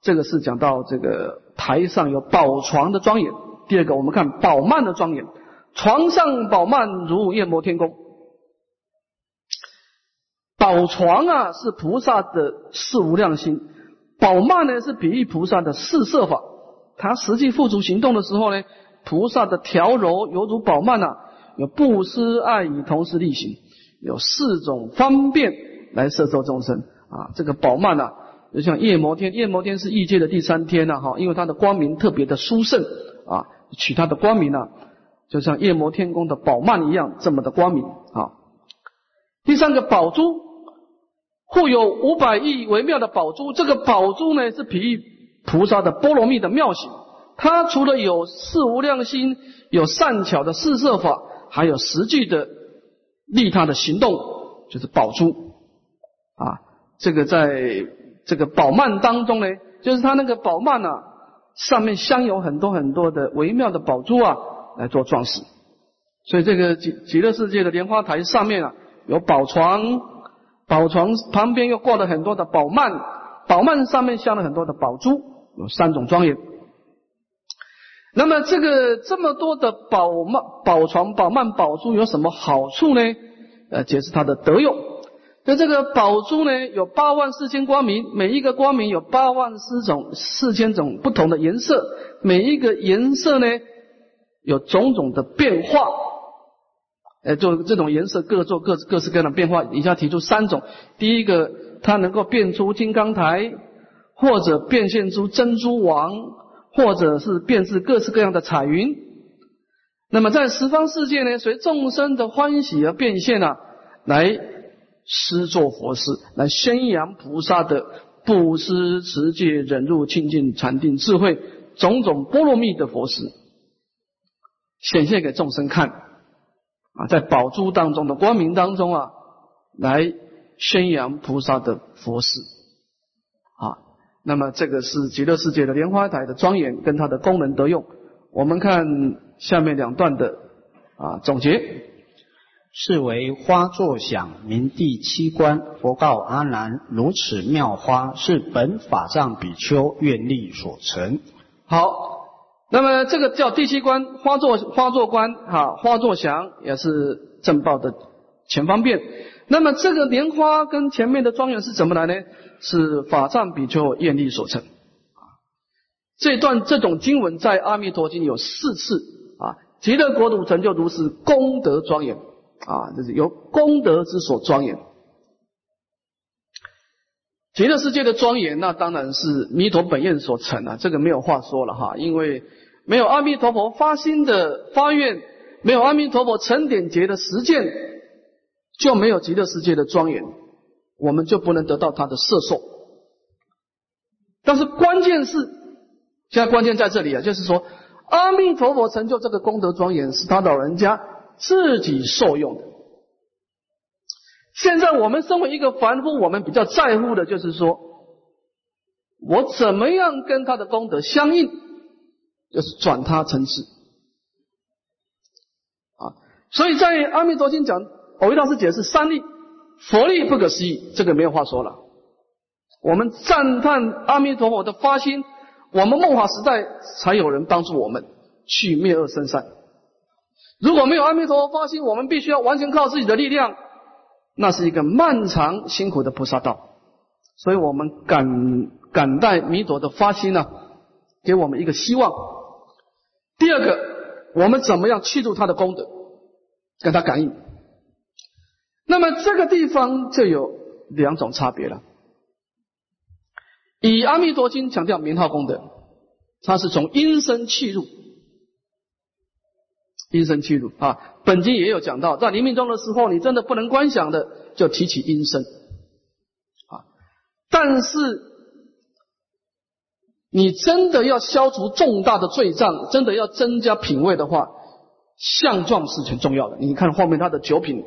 这个是讲到这个台上有宝床的庄严。第二个，我们看宝曼的庄严，床上宝曼如夜摩天宫。宝床啊，是菩萨的四无量心；宝曼呢，是比喻菩萨的四摄法。他实际付诸行动的时候呢，菩萨的调柔犹如宝曼呐，有布施、爱语同时力行，有四种方便来摄受众生啊。这个宝曼啊，就像夜摩天，夜摩天是异界的第三天呐，哈，因为它的光明特别的殊胜啊，取它的光明呢，就像夜摩天宫的宝曼一样，这么的光明啊。第三个宝珠，护有五百亿微妙的宝珠，这个宝珠呢是比喻菩萨的波罗蜜的妙行，它除了有四无量心，有善巧的四摄法，还有实际的利他的行动，就是宝珠啊。这个在这个宝曼当中呢，就是它那个宝曼啊，上面镶有很多很多的微妙的宝珠啊，来做装饰。所以这个极极乐世界的莲花台上面啊。有宝床，宝床旁边又挂了很多的宝幔，宝幔上面镶了很多的宝珠，有三种庄严。那么这个这么多的宝幔、宝床、宝幔、宝珠有什么好处呢？呃，解释它的德用。那这个宝珠呢，有八万四千光明，每一个光明有八万四种、四千种不同的颜色，每一个颜色呢，有种种的变化。呃，做这种颜色各做各各式各样的变化。以下提出三种：第一个，它能够变出金刚台，或者变现出珍珠王，或者是变质各式各样的彩云。那么在十方世界呢，随众生的欢喜而变现啊，来施作佛事，来宣扬菩萨的布施、持戒、忍辱、清净、禅定、智慧种种波罗蜜的佛事，显现给众生看。啊，在宝珠当中的光明当中啊，来宣扬菩萨的佛事啊。那么这个是极乐世界的莲花台的庄严跟它的功能得用。我们看下面两段的啊总结，是为花作响，名第七关。佛告阿难：如此妙花，是本法藏比丘愿力所成。好。那么这个叫第七关花作花作观哈花作祥也是正报的前方便。那么这个莲花跟前面的庄严是怎么来呢？是法藏比丘愿力所成啊。这段这种经文在阿弥陀经有四次啊。极乐国土成就如是功德庄严啊，这是由功德之所庄严。极乐世界的庄严，那当然是弥陀本愿所成啊，这个没有话说了哈，因为。没有阿弥陀佛发心的发愿，没有阿弥陀佛成点劫的实践，就没有极乐世界的庄严，我们就不能得到他的摄受。但是关键是，现在关键在这里啊，就是说阿弥陀佛成就这个功德庄严，是他老人家自己受用的。现在我们身为一个凡夫，我们比较在乎的就是说，我怎么样跟他的功德相应。就是转他层次啊，所以在阿弥陀经讲，藕益大师解释三力，佛力不可思议，这个没有话说了。我们赞叹阿弥陀佛的发心，我们末法时代才有人帮助我们去灭恶生善。如果没有阿弥陀佛发心，我们必须要完全靠自己的力量，那是一个漫长辛苦的菩萨道。所以我们感感戴弥陀的发心呢，给我们一个希望。第二个，我们怎么样去住他的功德，跟他感应？那么这个地方就有两种差别了。以阿弥陀经强调名号功德，它是从音声气入，音声气入啊。本经也有讲到，在临命中的时候，你真的不能观想的，就提起音声啊。但是。你真的要消除重大的罪障，真的要增加品位的话，相状是很重要的。你看后面他的九品，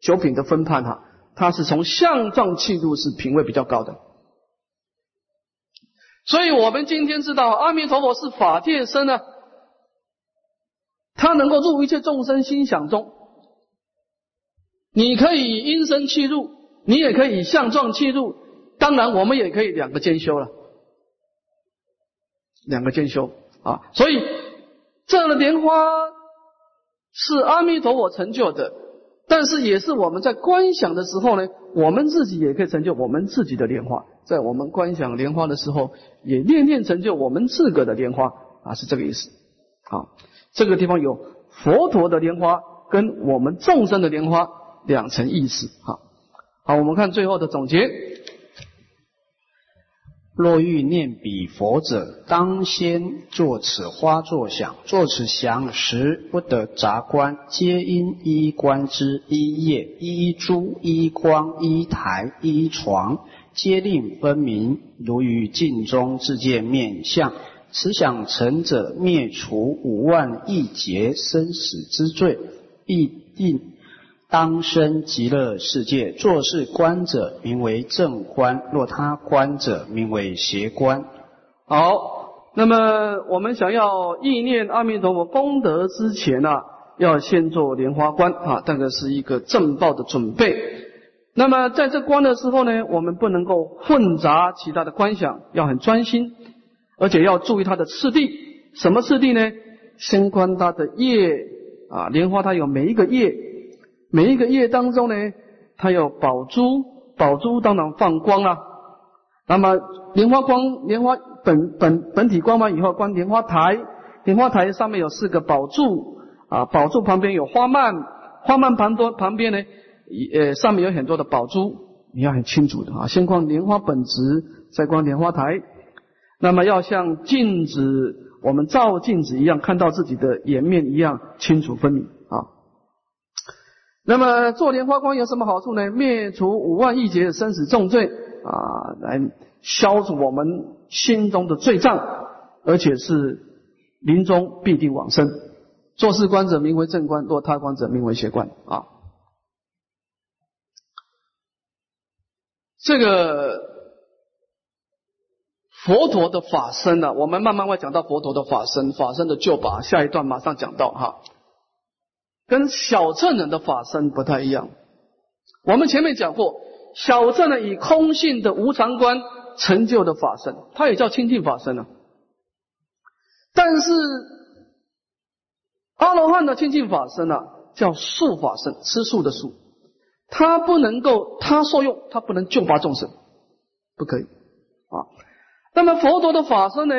九品的分判哈，他是从相状气度是品位比较高的。所以我们今天知道阿弥陀佛是法界身呢，他能够入一切众生心想中。你可以因身气入，你也可以相状气入，当然我们也可以两个兼修了。两个兼修啊，所以这样的莲花是阿弥陀佛成就的，但是也是我们在观想的时候呢，我们自己也可以成就我们自己的莲花，在我们观想莲花的时候，也念念成就我们自个的莲花啊，是这个意思。好，这个地方有佛陀的莲花跟我们众生的莲花两层意思。好，好，我们看最后的总结。若欲念彼佛者，当先作此花作想。作此想时，不得杂观，皆因衣冠之：衣叶、衣珠、衣光、衣台、衣床，皆令分明。如于镜中自见面相，此想成者，灭除五万亿劫生死之罪，必定。当生极乐世界，做事观者名为正观；若他观者名为邪观。好，那么我们想要意念阿弥陀佛功德之前呢，要先做莲花观啊，这个是一个正报的准备。那么在这观的时候呢，我们不能够混杂其他的观想，要很专心，而且要注意它的次第。什么次第呢？先观它的叶啊，莲花它有每一个叶。每一个叶当中呢，它有宝珠，宝珠当然放光了。那么莲花光，莲花本本本体光完以后，观莲花台，莲花台上面有四个宝柱啊，宝柱旁边有花蔓，花蔓旁多旁边呢，呃上面有很多的宝珠，你要很清楚的啊。先观莲花本质，再观莲花台。那么要像镜子，我们照镜子一样，看到自己的颜面一样清楚分明啊。那么做莲花光有什么好处呢？灭除五万亿劫生死重罪啊，来消除我们心中的罪障，而且是临终必定往生。做事观者名为正观，做他观者名为邪观啊。这个佛陀的法身呢，我们慢慢会讲到佛陀的法身，法身的救拔，下一段马上讲到哈。跟小乘人的法身不太一样。我们前面讲过，小乘呢以空性的无常观成就的法身，它也叫清净法身啊。但是阿罗汉的清净法身呢，叫素法身，吃素的素，它不能够他受用，它不能救拔众生，不可以。那么佛陀的法身呢，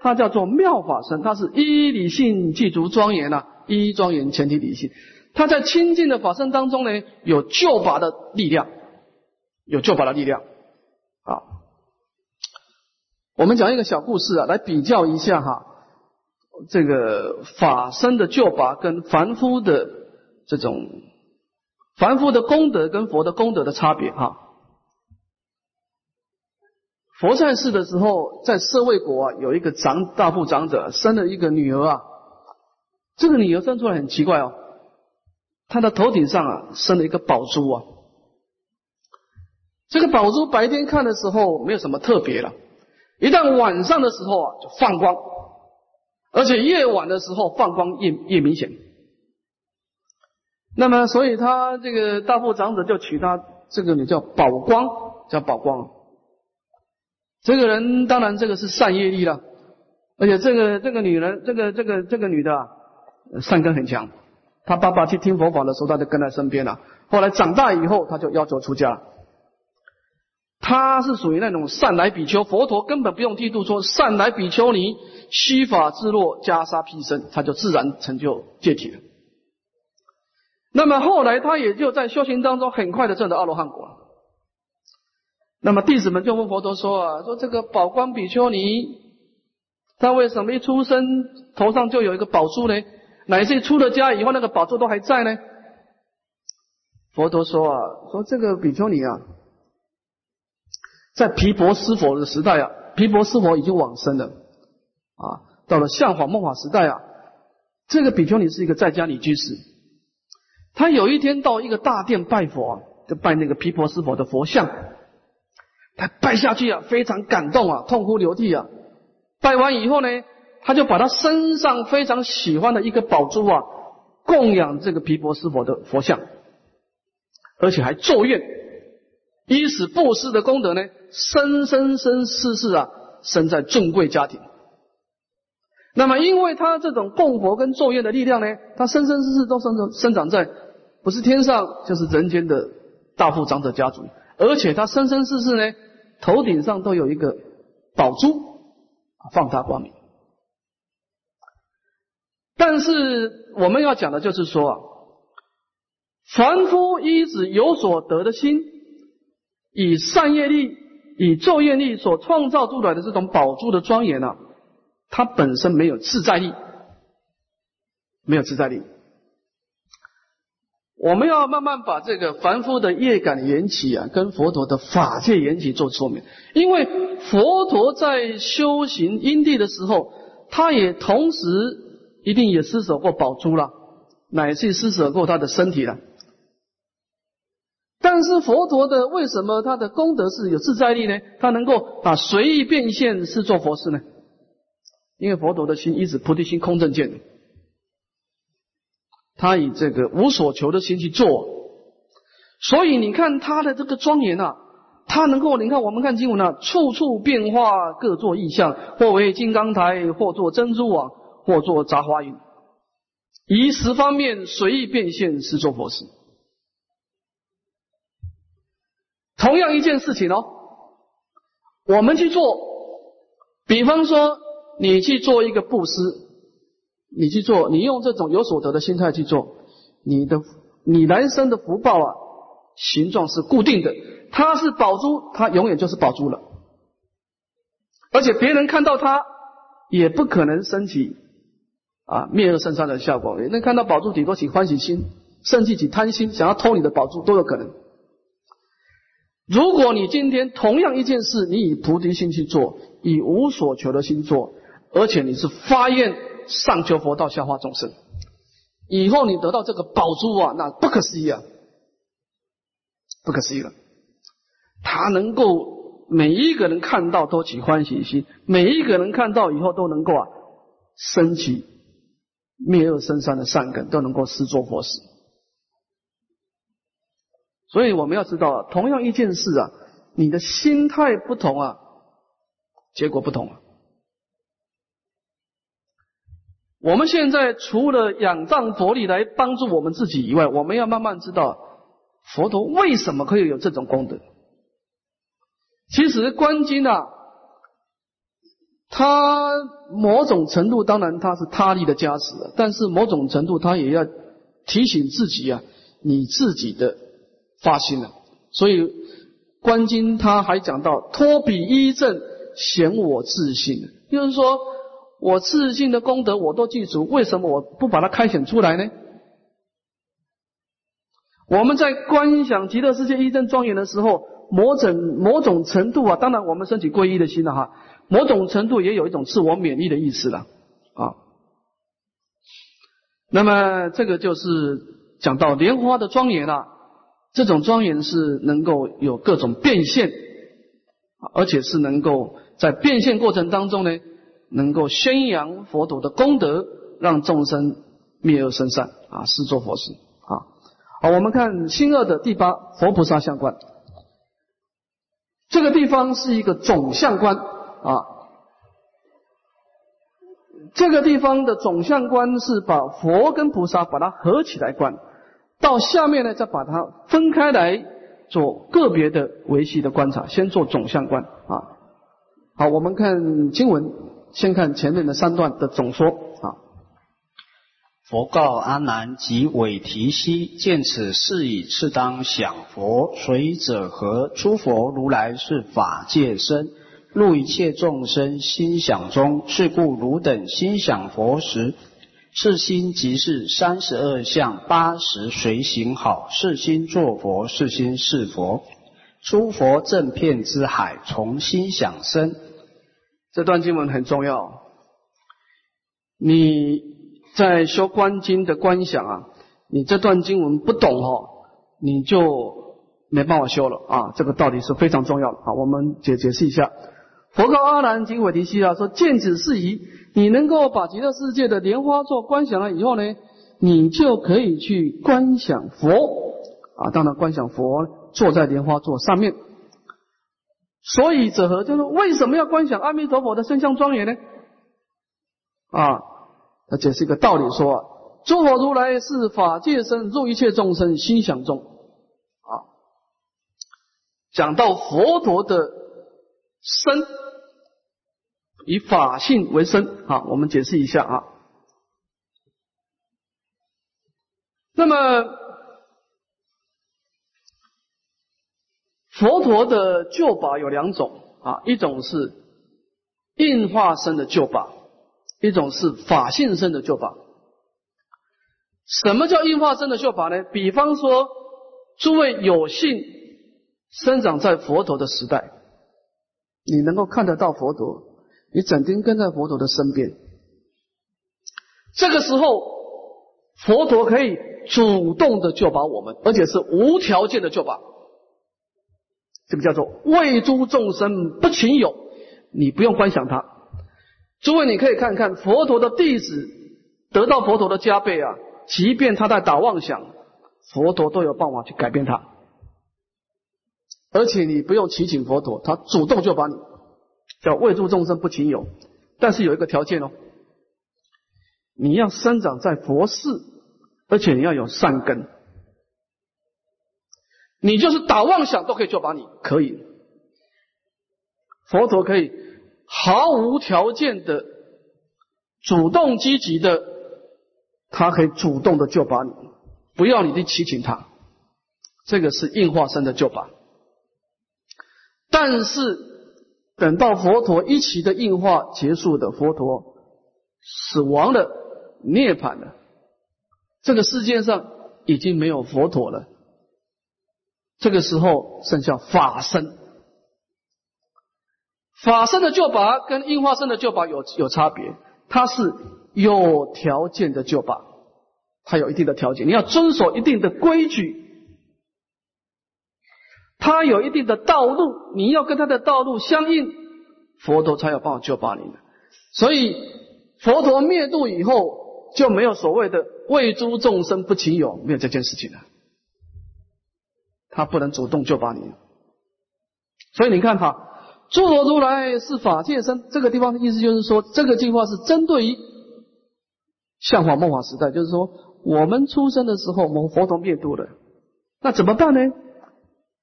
它叫做妙法身，它是一理性具足庄严啊。一庄严前提理性，他在清净的法身当中呢，有救拔的力量，有救拔的力量啊。我们讲一个小故事啊，来比较一下哈，这个法身的救拔跟凡夫的这种凡夫的功德跟佛的功德的差别哈。佛在世的时候，在社会国啊，有一个长大富长者生了一个女儿啊。这个女儿生出来很奇怪哦，她的头顶上啊生了一个宝珠啊。这个宝珠白天看的时候没有什么特别了，一旦晚上的时候啊就放光，而且夜晚的时候放光越越明显。那么，所以他这个大富长者就取他这个女叫宝光，叫宝光。这个人当然这个是善业力了，而且这个这个女人，这个这个这个女的。啊。善根很强，他爸爸去听佛法的时候，他就跟在身边了。后来长大以后，他就要求出家。他是属于那种善来比丘，佛陀根本不用剃度说善来比丘尼，须法自若，袈裟披身，他就自然成就戒体了。那么后来他也就在修行当中，很快的证得阿罗汉果。那么弟子们就问佛陀说啊，说这个宝光比丘尼，他为什么一出生头上就有一个宝珠呢？乃至出了家以后，那个宝珠都还在呢。佛陀说啊，说这个比丘尼啊，在毗婆尸佛的时代啊，毗婆尸佛已经往生了啊。到了相法梦法时代啊，这个比丘尼是一个在家里居士。他有一天到一个大殿拜佛，啊，就拜那个毗婆尸佛的佛像。他拜下去啊，非常感动啊，痛哭流涕啊。拜完以后呢？他就把他身上非常喜欢的一个宝珠啊，供养这个毗婆尸佛的佛像，而且还咒愿，以此布施的功德呢，生生生世世啊，生在尊贵家庭。那么，因为他这种供佛跟咒愿的力量呢，他生生世世都生长生长在不是天上就是人间的大富长者家族，而且他生生世世呢，头顶上都有一个宝珠，放大光明。但是我们要讲的就是说啊，凡夫依止有所得的心，以善业力、以咒业力所创造出来的这种宝珠的庄严啊，它本身没有自在力，没有自在力。我们要慢慢把这个凡夫的业感缘起啊，跟佛陀的法界缘起做说明。因为佛陀在修行因地的时候，他也同时一定也施舍过宝珠了，乃至施舍过他的身体了。但是佛陀的为什么他的功德是有自在力呢？他能够啊随意变现是做佛事呢？因为佛陀的心一直菩提心空正见。他以这个无所求的心去做，所以你看他的这个庄严啊，他能够你看我们看经文啊，处处变化，各作异象，或为金刚台，或作珍珠网，或作杂花云，以十方面随意变现，是做佛事。同样一件事情哦，我们去做，比方说你去做一个布施。你去做，你用这种有所得的心态去做，你的你来生的福报啊，形状是固定的，它是宝珠，它永远就是宝珠了。而且别人看到它，也不可能升起啊灭恶生善的效果。那看到宝珠，顶多起欢喜心，甚至起贪心，想要偷你的宝珠都有可能。如果你今天同样一件事，你以菩提心去做，以无所求的心做，而且你是发愿。上求佛道，下化众生。以后你得到这个宝珠啊，那不可思议啊，不可思议了。他能够每一个人看到都起欢喜心，每一个人看到以后都能够啊升起灭恶生善的善根，都能够施作佛事。所以我们要知道，同样一件事啊，你的心态不同啊，结果不同啊。我们现在除了仰仗佛力来帮助我们自己以外，我们要慢慢知道佛陀为什么可以有这种功德。其实观经啊，它某种程度当然它是他力的加持，但是某种程度它也要提醒自己啊，你自己的发心了。所以观经他还讲到托彼依正显我自信，就是说。我自信的功德我都记住，为什么我不把它开显出来呢？我们在观想极乐世界一真庄严的时候，某种某种程度啊，当然我们升起皈依的心了哈，某种程度也有一种自我勉励的意思了啊。那么这个就是讲到莲花的庄严了，这种庄严是能够有各种变现，而且是能够在变现过程当中呢。能够宣扬佛陀的功德，让众生灭恶生善啊，是做佛事啊。好，我们看新二的第八佛菩萨相观，这个地方是一个总相观啊。这个地方的总相观是把佛跟菩萨把它合起来观，到下面呢再把它分开来做个别的维系的观察，先做总相观啊。好，我们看经文。先看前面的三段的总说啊。佛告阿难及韦提希：见此事已，次当想佛。随者何？诸佛如来是法界身，入一切众生心想中。是故汝等心想佛时，是心即是三十二相八十随行好。是心作佛，是心是佛。诸佛正片之海，从心想生。这段经文很重要，你在修观经的观想啊，你这段经文不懂哦，你就没办法修了啊。这个道理是非常重要的啊。我们解解释一下，佛告阿难经韦提希啊，说见此事宜，你能够把极乐世界的莲花做观想了以后呢，你就可以去观想佛啊。当然，观想佛坐在莲花座上面。所以者何？就是为什么要观想阿弥陀佛的身相庄严呢？啊，他解释一个道理说：诸佛如来是法界身，入一切众生心想中。啊，讲到佛陀的身以法性为身，啊，我们解释一下啊。那么。佛陀的救法有两种啊，一种是应化身的救法，一种是法性身的救法。什么叫应化身的救法呢？比方说，诸位有幸生长在佛陀的时代，你能够看得到佛陀，你整天跟在佛陀的身边，这个时候佛陀可以主动的救拔我们，而且是无条件的救拔。这个叫做为诸众生不勤有，你不用观想他。诸位，你可以看看佛陀的弟子得到佛陀的加倍啊，即便他在打妄想，佛陀都有办法去改变他。而且你不用祈请佛陀，他主动就把你叫为诸众生不勤有。但是有一个条件哦，你要生长在佛寺，而且你要有善根。你就是打妄想都可以救拔你，可以。佛陀可以毫无条件的、主动积极的，他可以主动的救拔你，不要你去祈请他。这个是应化身的救拔。但是等到佛陀一期的应化结束的，佛陀死亡了、涅槃了，这个世界上已经没有佛陀了。这个时候剩下法身，法身的救拔跟应化身的救拔有有差别，它是有条件的救拔，它有一定的条件，你要遵守一定的规矩，它有一定的道路，你要跟它的道路相应，佛陀才有办法救拔你的。所以佛陀灭度以后，就没有所谓的为诸众生不勤有，没有这件事情了。他不能主动救拔你，所以你看哈，诸佛如来是法界身，这个地方的意思就是说，这个计划是针对于相法梦法时代，就是说我们出生的时候，我们佛陀灭度了，那怎么办呢？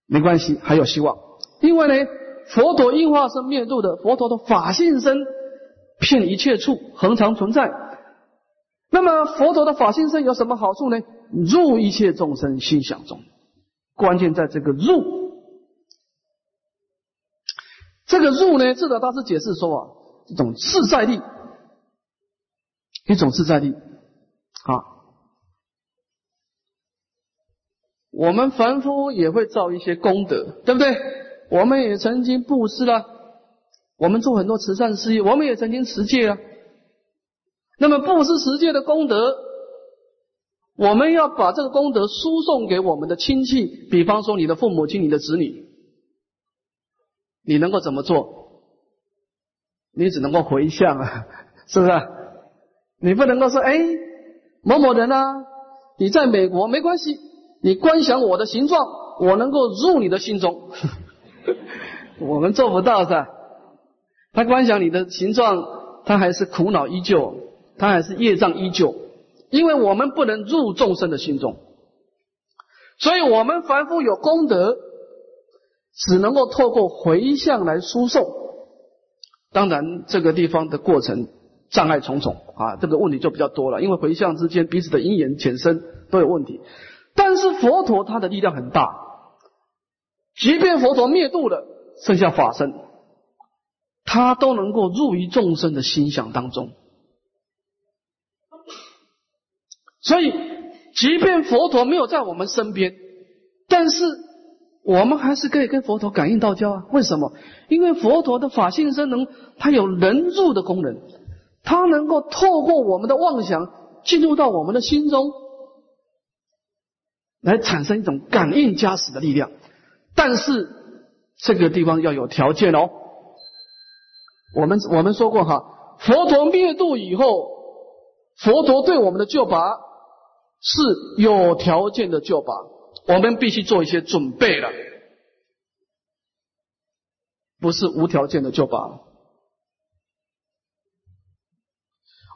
没关系，还有希望，因为呢，佛陀应化身灭度的，佛陀的法性身遍一切处，恒常存在。那么佛陀的法性身有什么好处呢？入一切众生心想中。关键在这个入，这个入呢，智者大师解释说啊，一种自在力，一种自在力啊。我们凡夫也会造一些功德，对不对？我们也曾经布施了，我们做很多慈善事业，我们也曾经持戒啊。那么布施持戒的功德。我们要把这个功德输送给我们的亲戚，比方说你的父母亲、你的子女，你能够怎么做？你只能够回向啊，是不是？你不能够说，哎，某某人啊，你在美国没关系，你观想我的形状，我能够入你的心中。我们做不到是吧？他观想你的形状，他还是苦恼依旧，他还是业障依旧。因为我们不能入众生的心中，所以我们凡夫有功德，只能够透过回向来输送。当然，这个地方的过程障碍重重啊，这个问题就比较多了。因为回向之间彼此的因缘浅深都有问题。但是佛陀他的力量很大，即便佛陀灭度了，剩下法身，他都能够入于众生的心想当中。所以，即便佛陀没有在我们身边，但是我们还是可以跟佛陀感应道交啊。为什么？因为佛陀的法性身能，它有能入的功能，它能够透过我们的妄想进入到我们的心中，来产生一种感应加持的力量。但是这个地方要有条件哦。我们我们说过哈，佛陀灭度以后，佛陀对我们的救拔。是有条件的救拔，我们必须做一些准备了，不是无条件的救拔。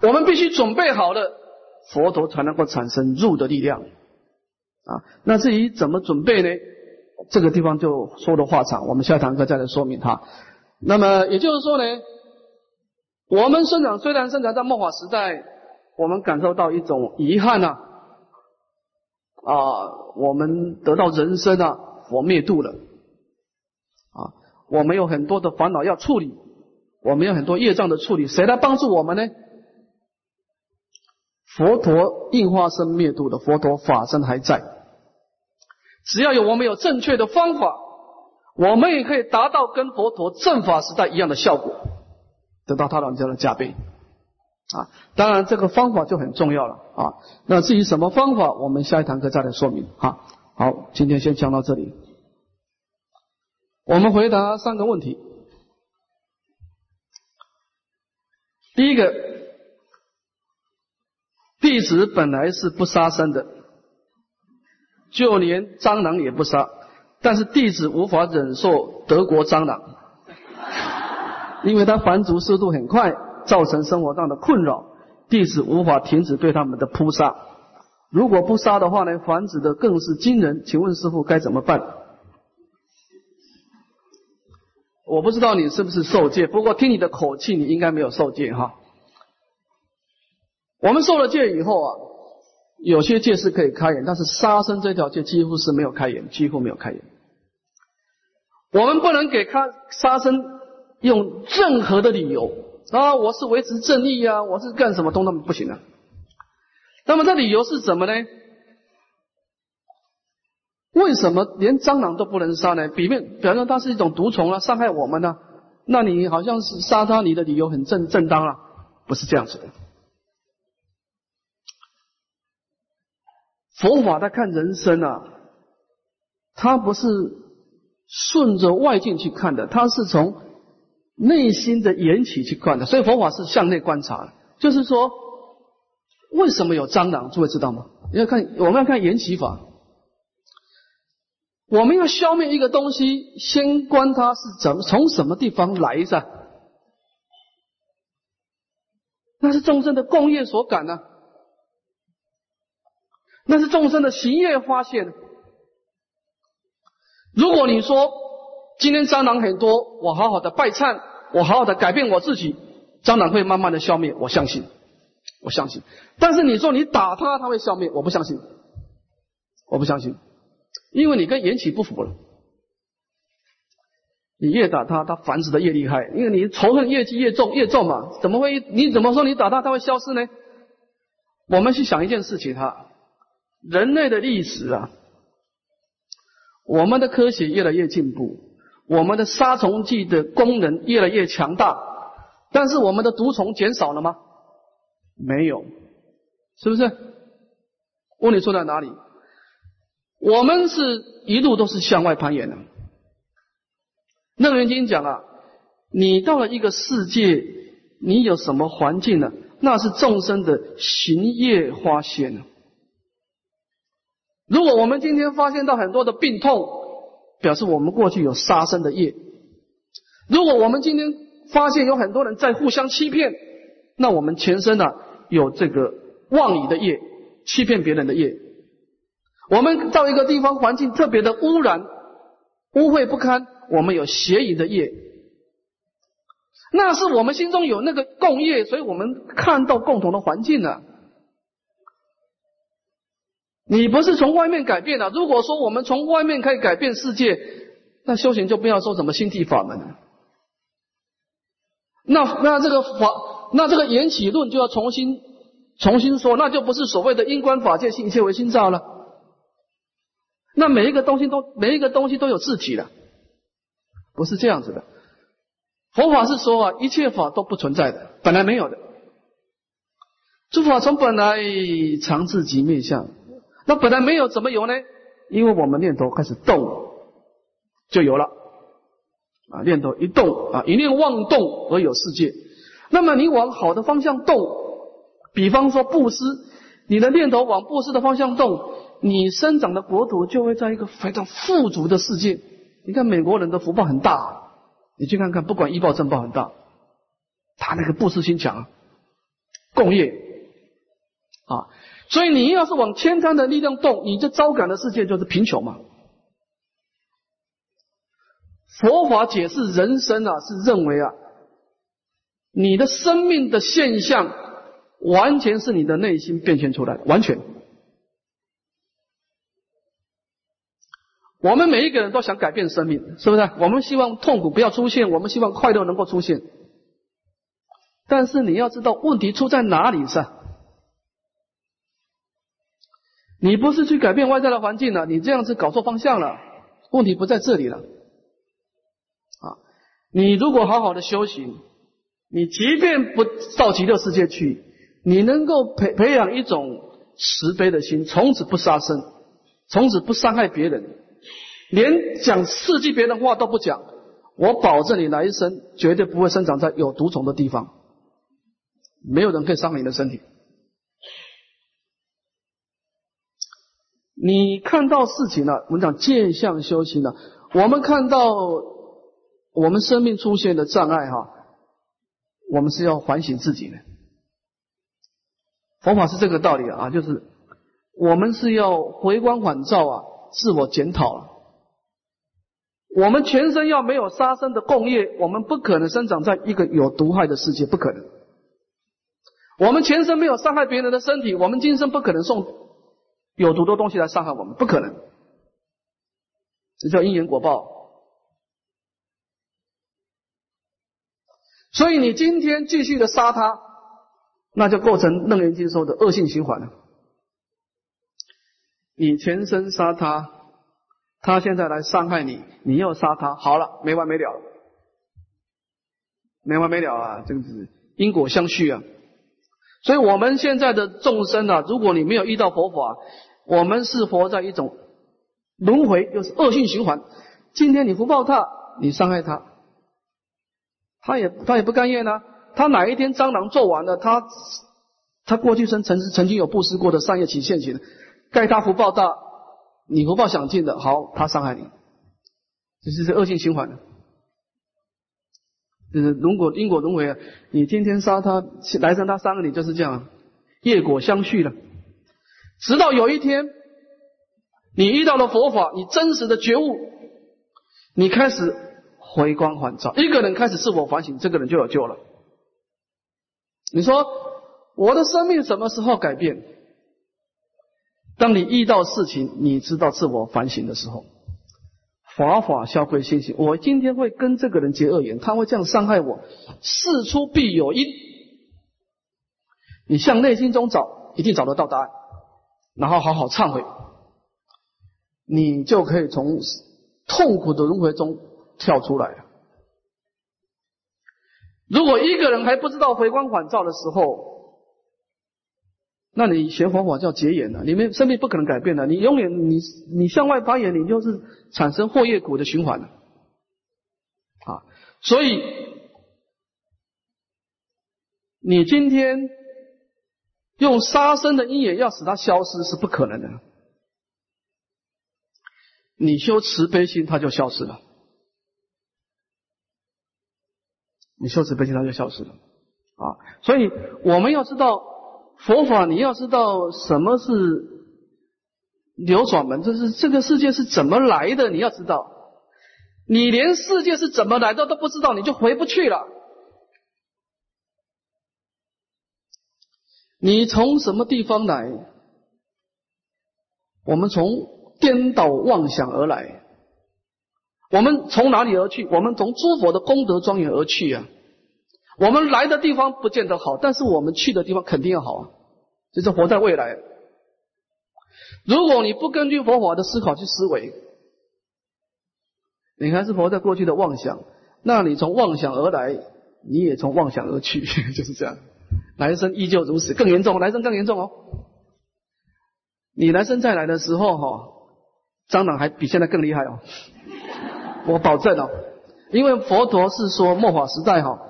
我们必须准备好了，佛陀才能够产生入的力量啊。那至于怎么准备呢？这个地方就说的话长，我们下堂课再来说明它。那么也就是说呢，我们生长虽然生长在末法时代，我们感受到一种遗憾呐。啊，啊我们得到人生啊，佛灭度了。啊，我们有很多的烦恼要处理，我们有很多业障的处理，谁来帮助我们呢？佛陀应化身灭度的佛陀法身还在，只要有我们有正确的方法，我们也可以达到跟佛陀正法时代一样的效果，得到他老人家的加倍。啊，当然这个方法就很重要了啊。那至于什么方法，我们下一堂课再来说明。啊。好，今天先讲到这里。我们回答三个问题。第一个，弟子本来是不杀生的，就连蟑螂也不杀，但是弟子无法忍受德国蟑螂，因为它繁殖速度很快。造成生活上的困扰，弟子无法停止对他们的扑杀。如果不杀的话呢，繁殖的更是惊人。请问师傅该怎么办？我不知道你是不是受戒，不过听你的口气，你应该没有受戒哈。我们受了戒以后啊，有些戒是可以开眼，但是杀生这条戒几乎是没有开眼，几乎没有开眼。我们不能给他杀生用任何的理由。啊，我是维持正义啊，我是干什么都那么不行啊。那么这理由是什么呢？为什么连蟑螂都不能杀呢？比面表示它是一种毒虫啊，伤害我们呢？那你好像是杀它，你的理由很正正当啊？不是这样子的。佛法在看人生啊，它不是顺着外境去看的，它是从。内心的缘起去观的，所以佛法是向内观察的。就是说，为什么有蟑螂？诸位知道吗？要看我们要看缘起法。我们要消灭一个东西，先观它是怎么从什么地方来的。那是众生的共业所感呢，那是众生的行业发现。如果你说今天蟑螂很多，我好好的拜忏。我好好的改变我自己，蟑螂会慢慢的消灭，我相信，我相信。但是你说你打它，它会消灭，我不相信，我不相信，因为你跟缘起不符了。你越打它，它繁殖的越厉害，因为你仇恨越积越重，越重嘛，怎么会？你怎么说你打它，它会消失呢？我们去想一件事情哈，人类的历史啊，我们的科学越来越进步。我们的杀虫剂的功能越来越强大，但是我们的毒虫减少了吗？没有，是不是？问题出在哪里？我们是一路都是向外攀岩的。楞严经讲啊，你到了一个世界，你有什么环境呢？那是众生的行业发现。如果我们今天发现到很多的病痛，表示我们过去有杀生的业。如果我们今天发现有很多人在互相欺骗，那我们全身呢有这个妄语的业，欺骗别人的业。我们到一个地方环境特别的污染、污秽不堪，我们有邪淫的业。那是我们心中有那个共业，所以我们看到共同的环境呢。你不是从外面改变的。如果说我们从外面可以改变世界，那修行就不要说什么心地法门。那那这个法，那这个缘起论就要重新重新说，那就不是所谓的因观法界性，一切为心造了。那每一个东西都每一个东西都有自体的，不是这样子的。佛法是说啊，一切法都不存在的，本来没有的。诸法从本来常自即灭相。那本来没有，怎么有呢？因为我们念头开始动，就有了啊！念头一动啊，一念妄动而有世界。那么你往好的方向动，比方说布施，你的念头往布施的方向动，你生长的国土就会在一个非常富足的世界。你看美国人的福报很大，你去看看，不管医报政报很大，他那个布施心强，共业啊。所以你要是往天贪的力量动，你这招感的世界就是贫穷嘛。佛法解释人生啊，是认为啊，你的生命的现象完全是你的内心变现出来的，完全。我们每一个人都想改变生命，是不是？我们希望痛苦不要出现，我们希望快乐能够出现。但是你要知道问题出在哪里是？你不是去改变外在的环境了，你这样子搞错方向了。问题不在这里了。啊，你如果好好的修行，你即便不到极乐世界去，你能够培培养一种慈悲的心，从此不杀生，从此不伤害别人，连讲刺激别人话都不讲。我保证你来生绝对不会生长在有毒虫的地方。没有人可以伤害你的身体。你看到事情了，我们讲见相修行了。我们看到我们生命出现的障碍哈，我们是要反省自己的。佛法是这个道理啊，就是我们是要回光返照啊，自我检讨了。我们全身要没有杀生的共业，我们不可能生长在一个有毒害的世界，不可能。我们前身没有伤害别人的身体，我们今生不可能送有毒的东西来伤害我们，不可能。这叫因缘果报。所以你今天继续的杀他，那就构成楞严经说的恶性循环了。你前身杀他，他现在来伤害你，你又杀他，好了，没完没了，没完没了啊！这个是因果相续啊。所以，我们现在的众生啊，如果你没有遇到佛法，我们是活在一种轮回，就是恶性循环。今天你福报他，你伤害他，他也他也不甘愿呢。他哪一天蟑螂做完了，他他过去生曾曾经有布施过的善业起现行，该他福报大，你福报享尽的，好，他伤害你，这是恶性循环。就是如果因果轮回啊，你天天杀他，来生他伤了你，就是这样，业果相续了。直到有一天，你遇到了佛法，你真实的觉悟，你开始回光返照，一个人开始自我反省，这个人就有救了。你说我的生命什么时候改变？当你遇到事情，你知道自我反省的时候。法法消归心性。我今天会跟这个人结恶缘，他会这样伤害我。事出必有因，你向内心中找，一定找得到答案，然后好好忏悔，你就可以从痛苦的轮回中跳出来了。如果一个人还不知道回光返照的时候，那你学佛法叫结缘了，你们生命不可能改变的，你永远你你向外发言，你就是产生祸业苦的循环了啊！所以你今天用杀生的因缘要使它消失是不可能的，你修慈悲心，它就消失了；你修慈悲心，它就消失了啊！所以我们要知道。佛法，你要知道什么是流转门，就是这个世界是怎么来的，你要知道。你连世界是怎么来的都不知道，你就回不去了。你从什么地方来？我们从颠倒妄想而来。我们从哪里而去？我们从诸佛的功德庄严而去啊。我们来的地方不见得好，但是我们去的地方肯定要好啊！就是活在未来。如果你不根据佛法的思考去思维，你还是活在过去的妄想，那你从妄想而来，你也从妄想而去，就是这样。来生依旧如此，更严重，来生更严重哦。你来生再来的时候，哈，蟑螂还比现在更厉害哦，我保证哦，因为佛陀是说末法时代哈。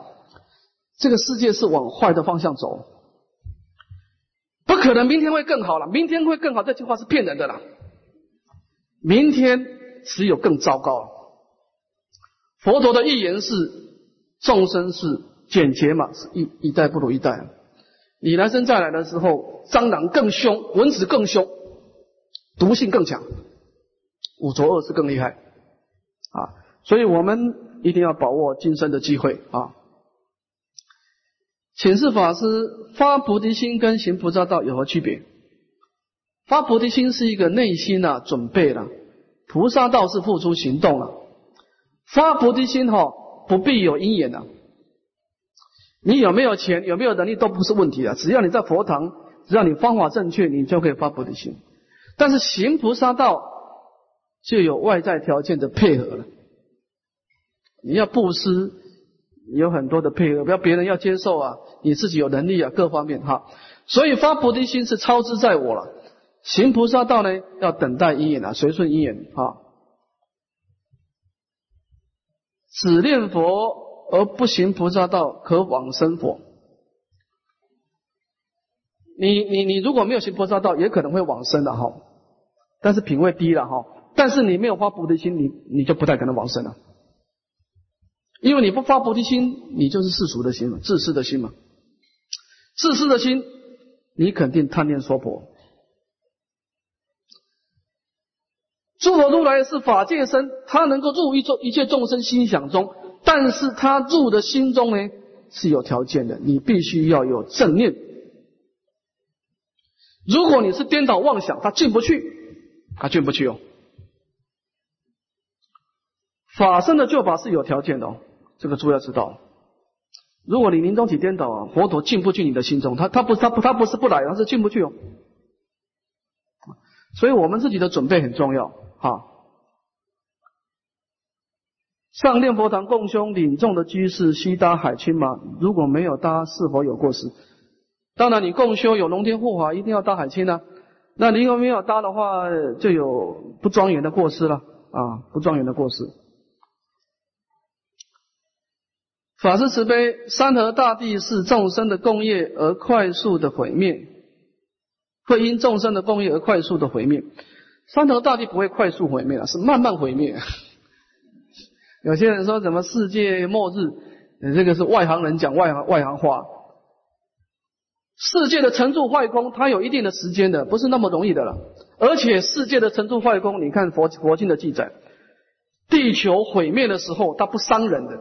这个世界是往坏的方向走，不可能明天会更好了。明天会更好，这句话是骗人的啦。明天只有更糟糕。佛陀的预言是众生是简洁嘛，是一一代不如一代。你来生再来的时候，蟑螂更凶，蚊子更凶，毒性更强，五浊恶世更厉害啊！所以我们一定要把握今生的机会啊！请示法师，发菩提心跟行菩萨道有何区别？发菩提心是一个内心啊准备了，菩萨道是付出行动了，发菩提心哈不必有因缘的。你有没有钱，有没有能力都不是问题啊！只要你在佛堂，只要你方法正确，你就可以发菩提心。但是行菩萨道就有外在条件的配合了。你要布施，有很多的配合，不要别人要接受啊，你自己有能力啊，各方面哈。所以发菩提心是超之在我了。行菩萨道呢，要等待因缘啊，随顺因缘啊。只念佛。而不行菩萨道，可往生佛。你你你如果没有行菩萨道，也可能会往生的哈。但是品位低了哈。但是你没有发菩提心，你你就不太可能往生了。因为你不发菩提心，你就是世俗的心嘛，自私的心嘛。自私的心，你肯定贪念娑婆。诸佛如来是法界身，他能够入一众一切众生心想中。但是他入的心中呢是有条件的，你必须要有正念。如果你是颠倒妄想，他进不去，他进不去哦。法身的救法是有条件的哦，这个诸要知道。如果你临终体颠倒啊，佛陀进不去你的心中，他他不他不他不是不来，他是进不去哦。所以我们自己的准备很重要哈。上念佛堂共修领众的居士悉搭海青吗，如果没有搭，是否有过失？当然，你共修有龙天护法，一定要搭海青呢。那你有没有搭的话，就有不庄严的过失了啊！不庄严的过失。法师慈悲，山河大地是众生的共业而快速的毁灭，会因众生的共业而快速的毁灭。山河大地不会快速毁灭是慢慢毁灭。有些人说什么世界末日，这个是外行人讲外行外行话。世界的成住坏空，它有一定的时间的，不是那么容易的了。而且世界的成住坏空，你看佛佛经的记载，地球毁灭的时候，它不伤人的，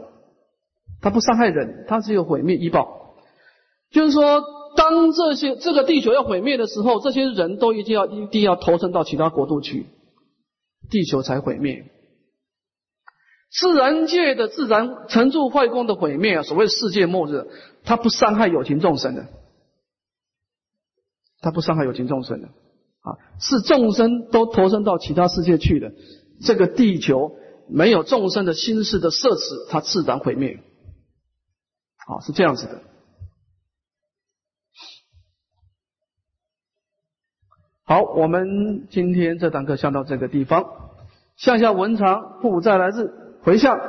它不伤害人，它只有毁灭医报。就是说，当这些这个地球要毁灭的时候，这些人都一定要一定要投身到其他国度去，地球才毁灭。自然界的自然成住坏空的毁灭啊，所谓世界末日，它不伤害有情众生的，它不伤害有情众生的啊，是众生都投身到其他世界去的，这个地球没有众生的心事的摄持，它自然毁灭，啊，是这样子的。好，我们今天这堂课上到这个地方，向下文长不再来日。回向。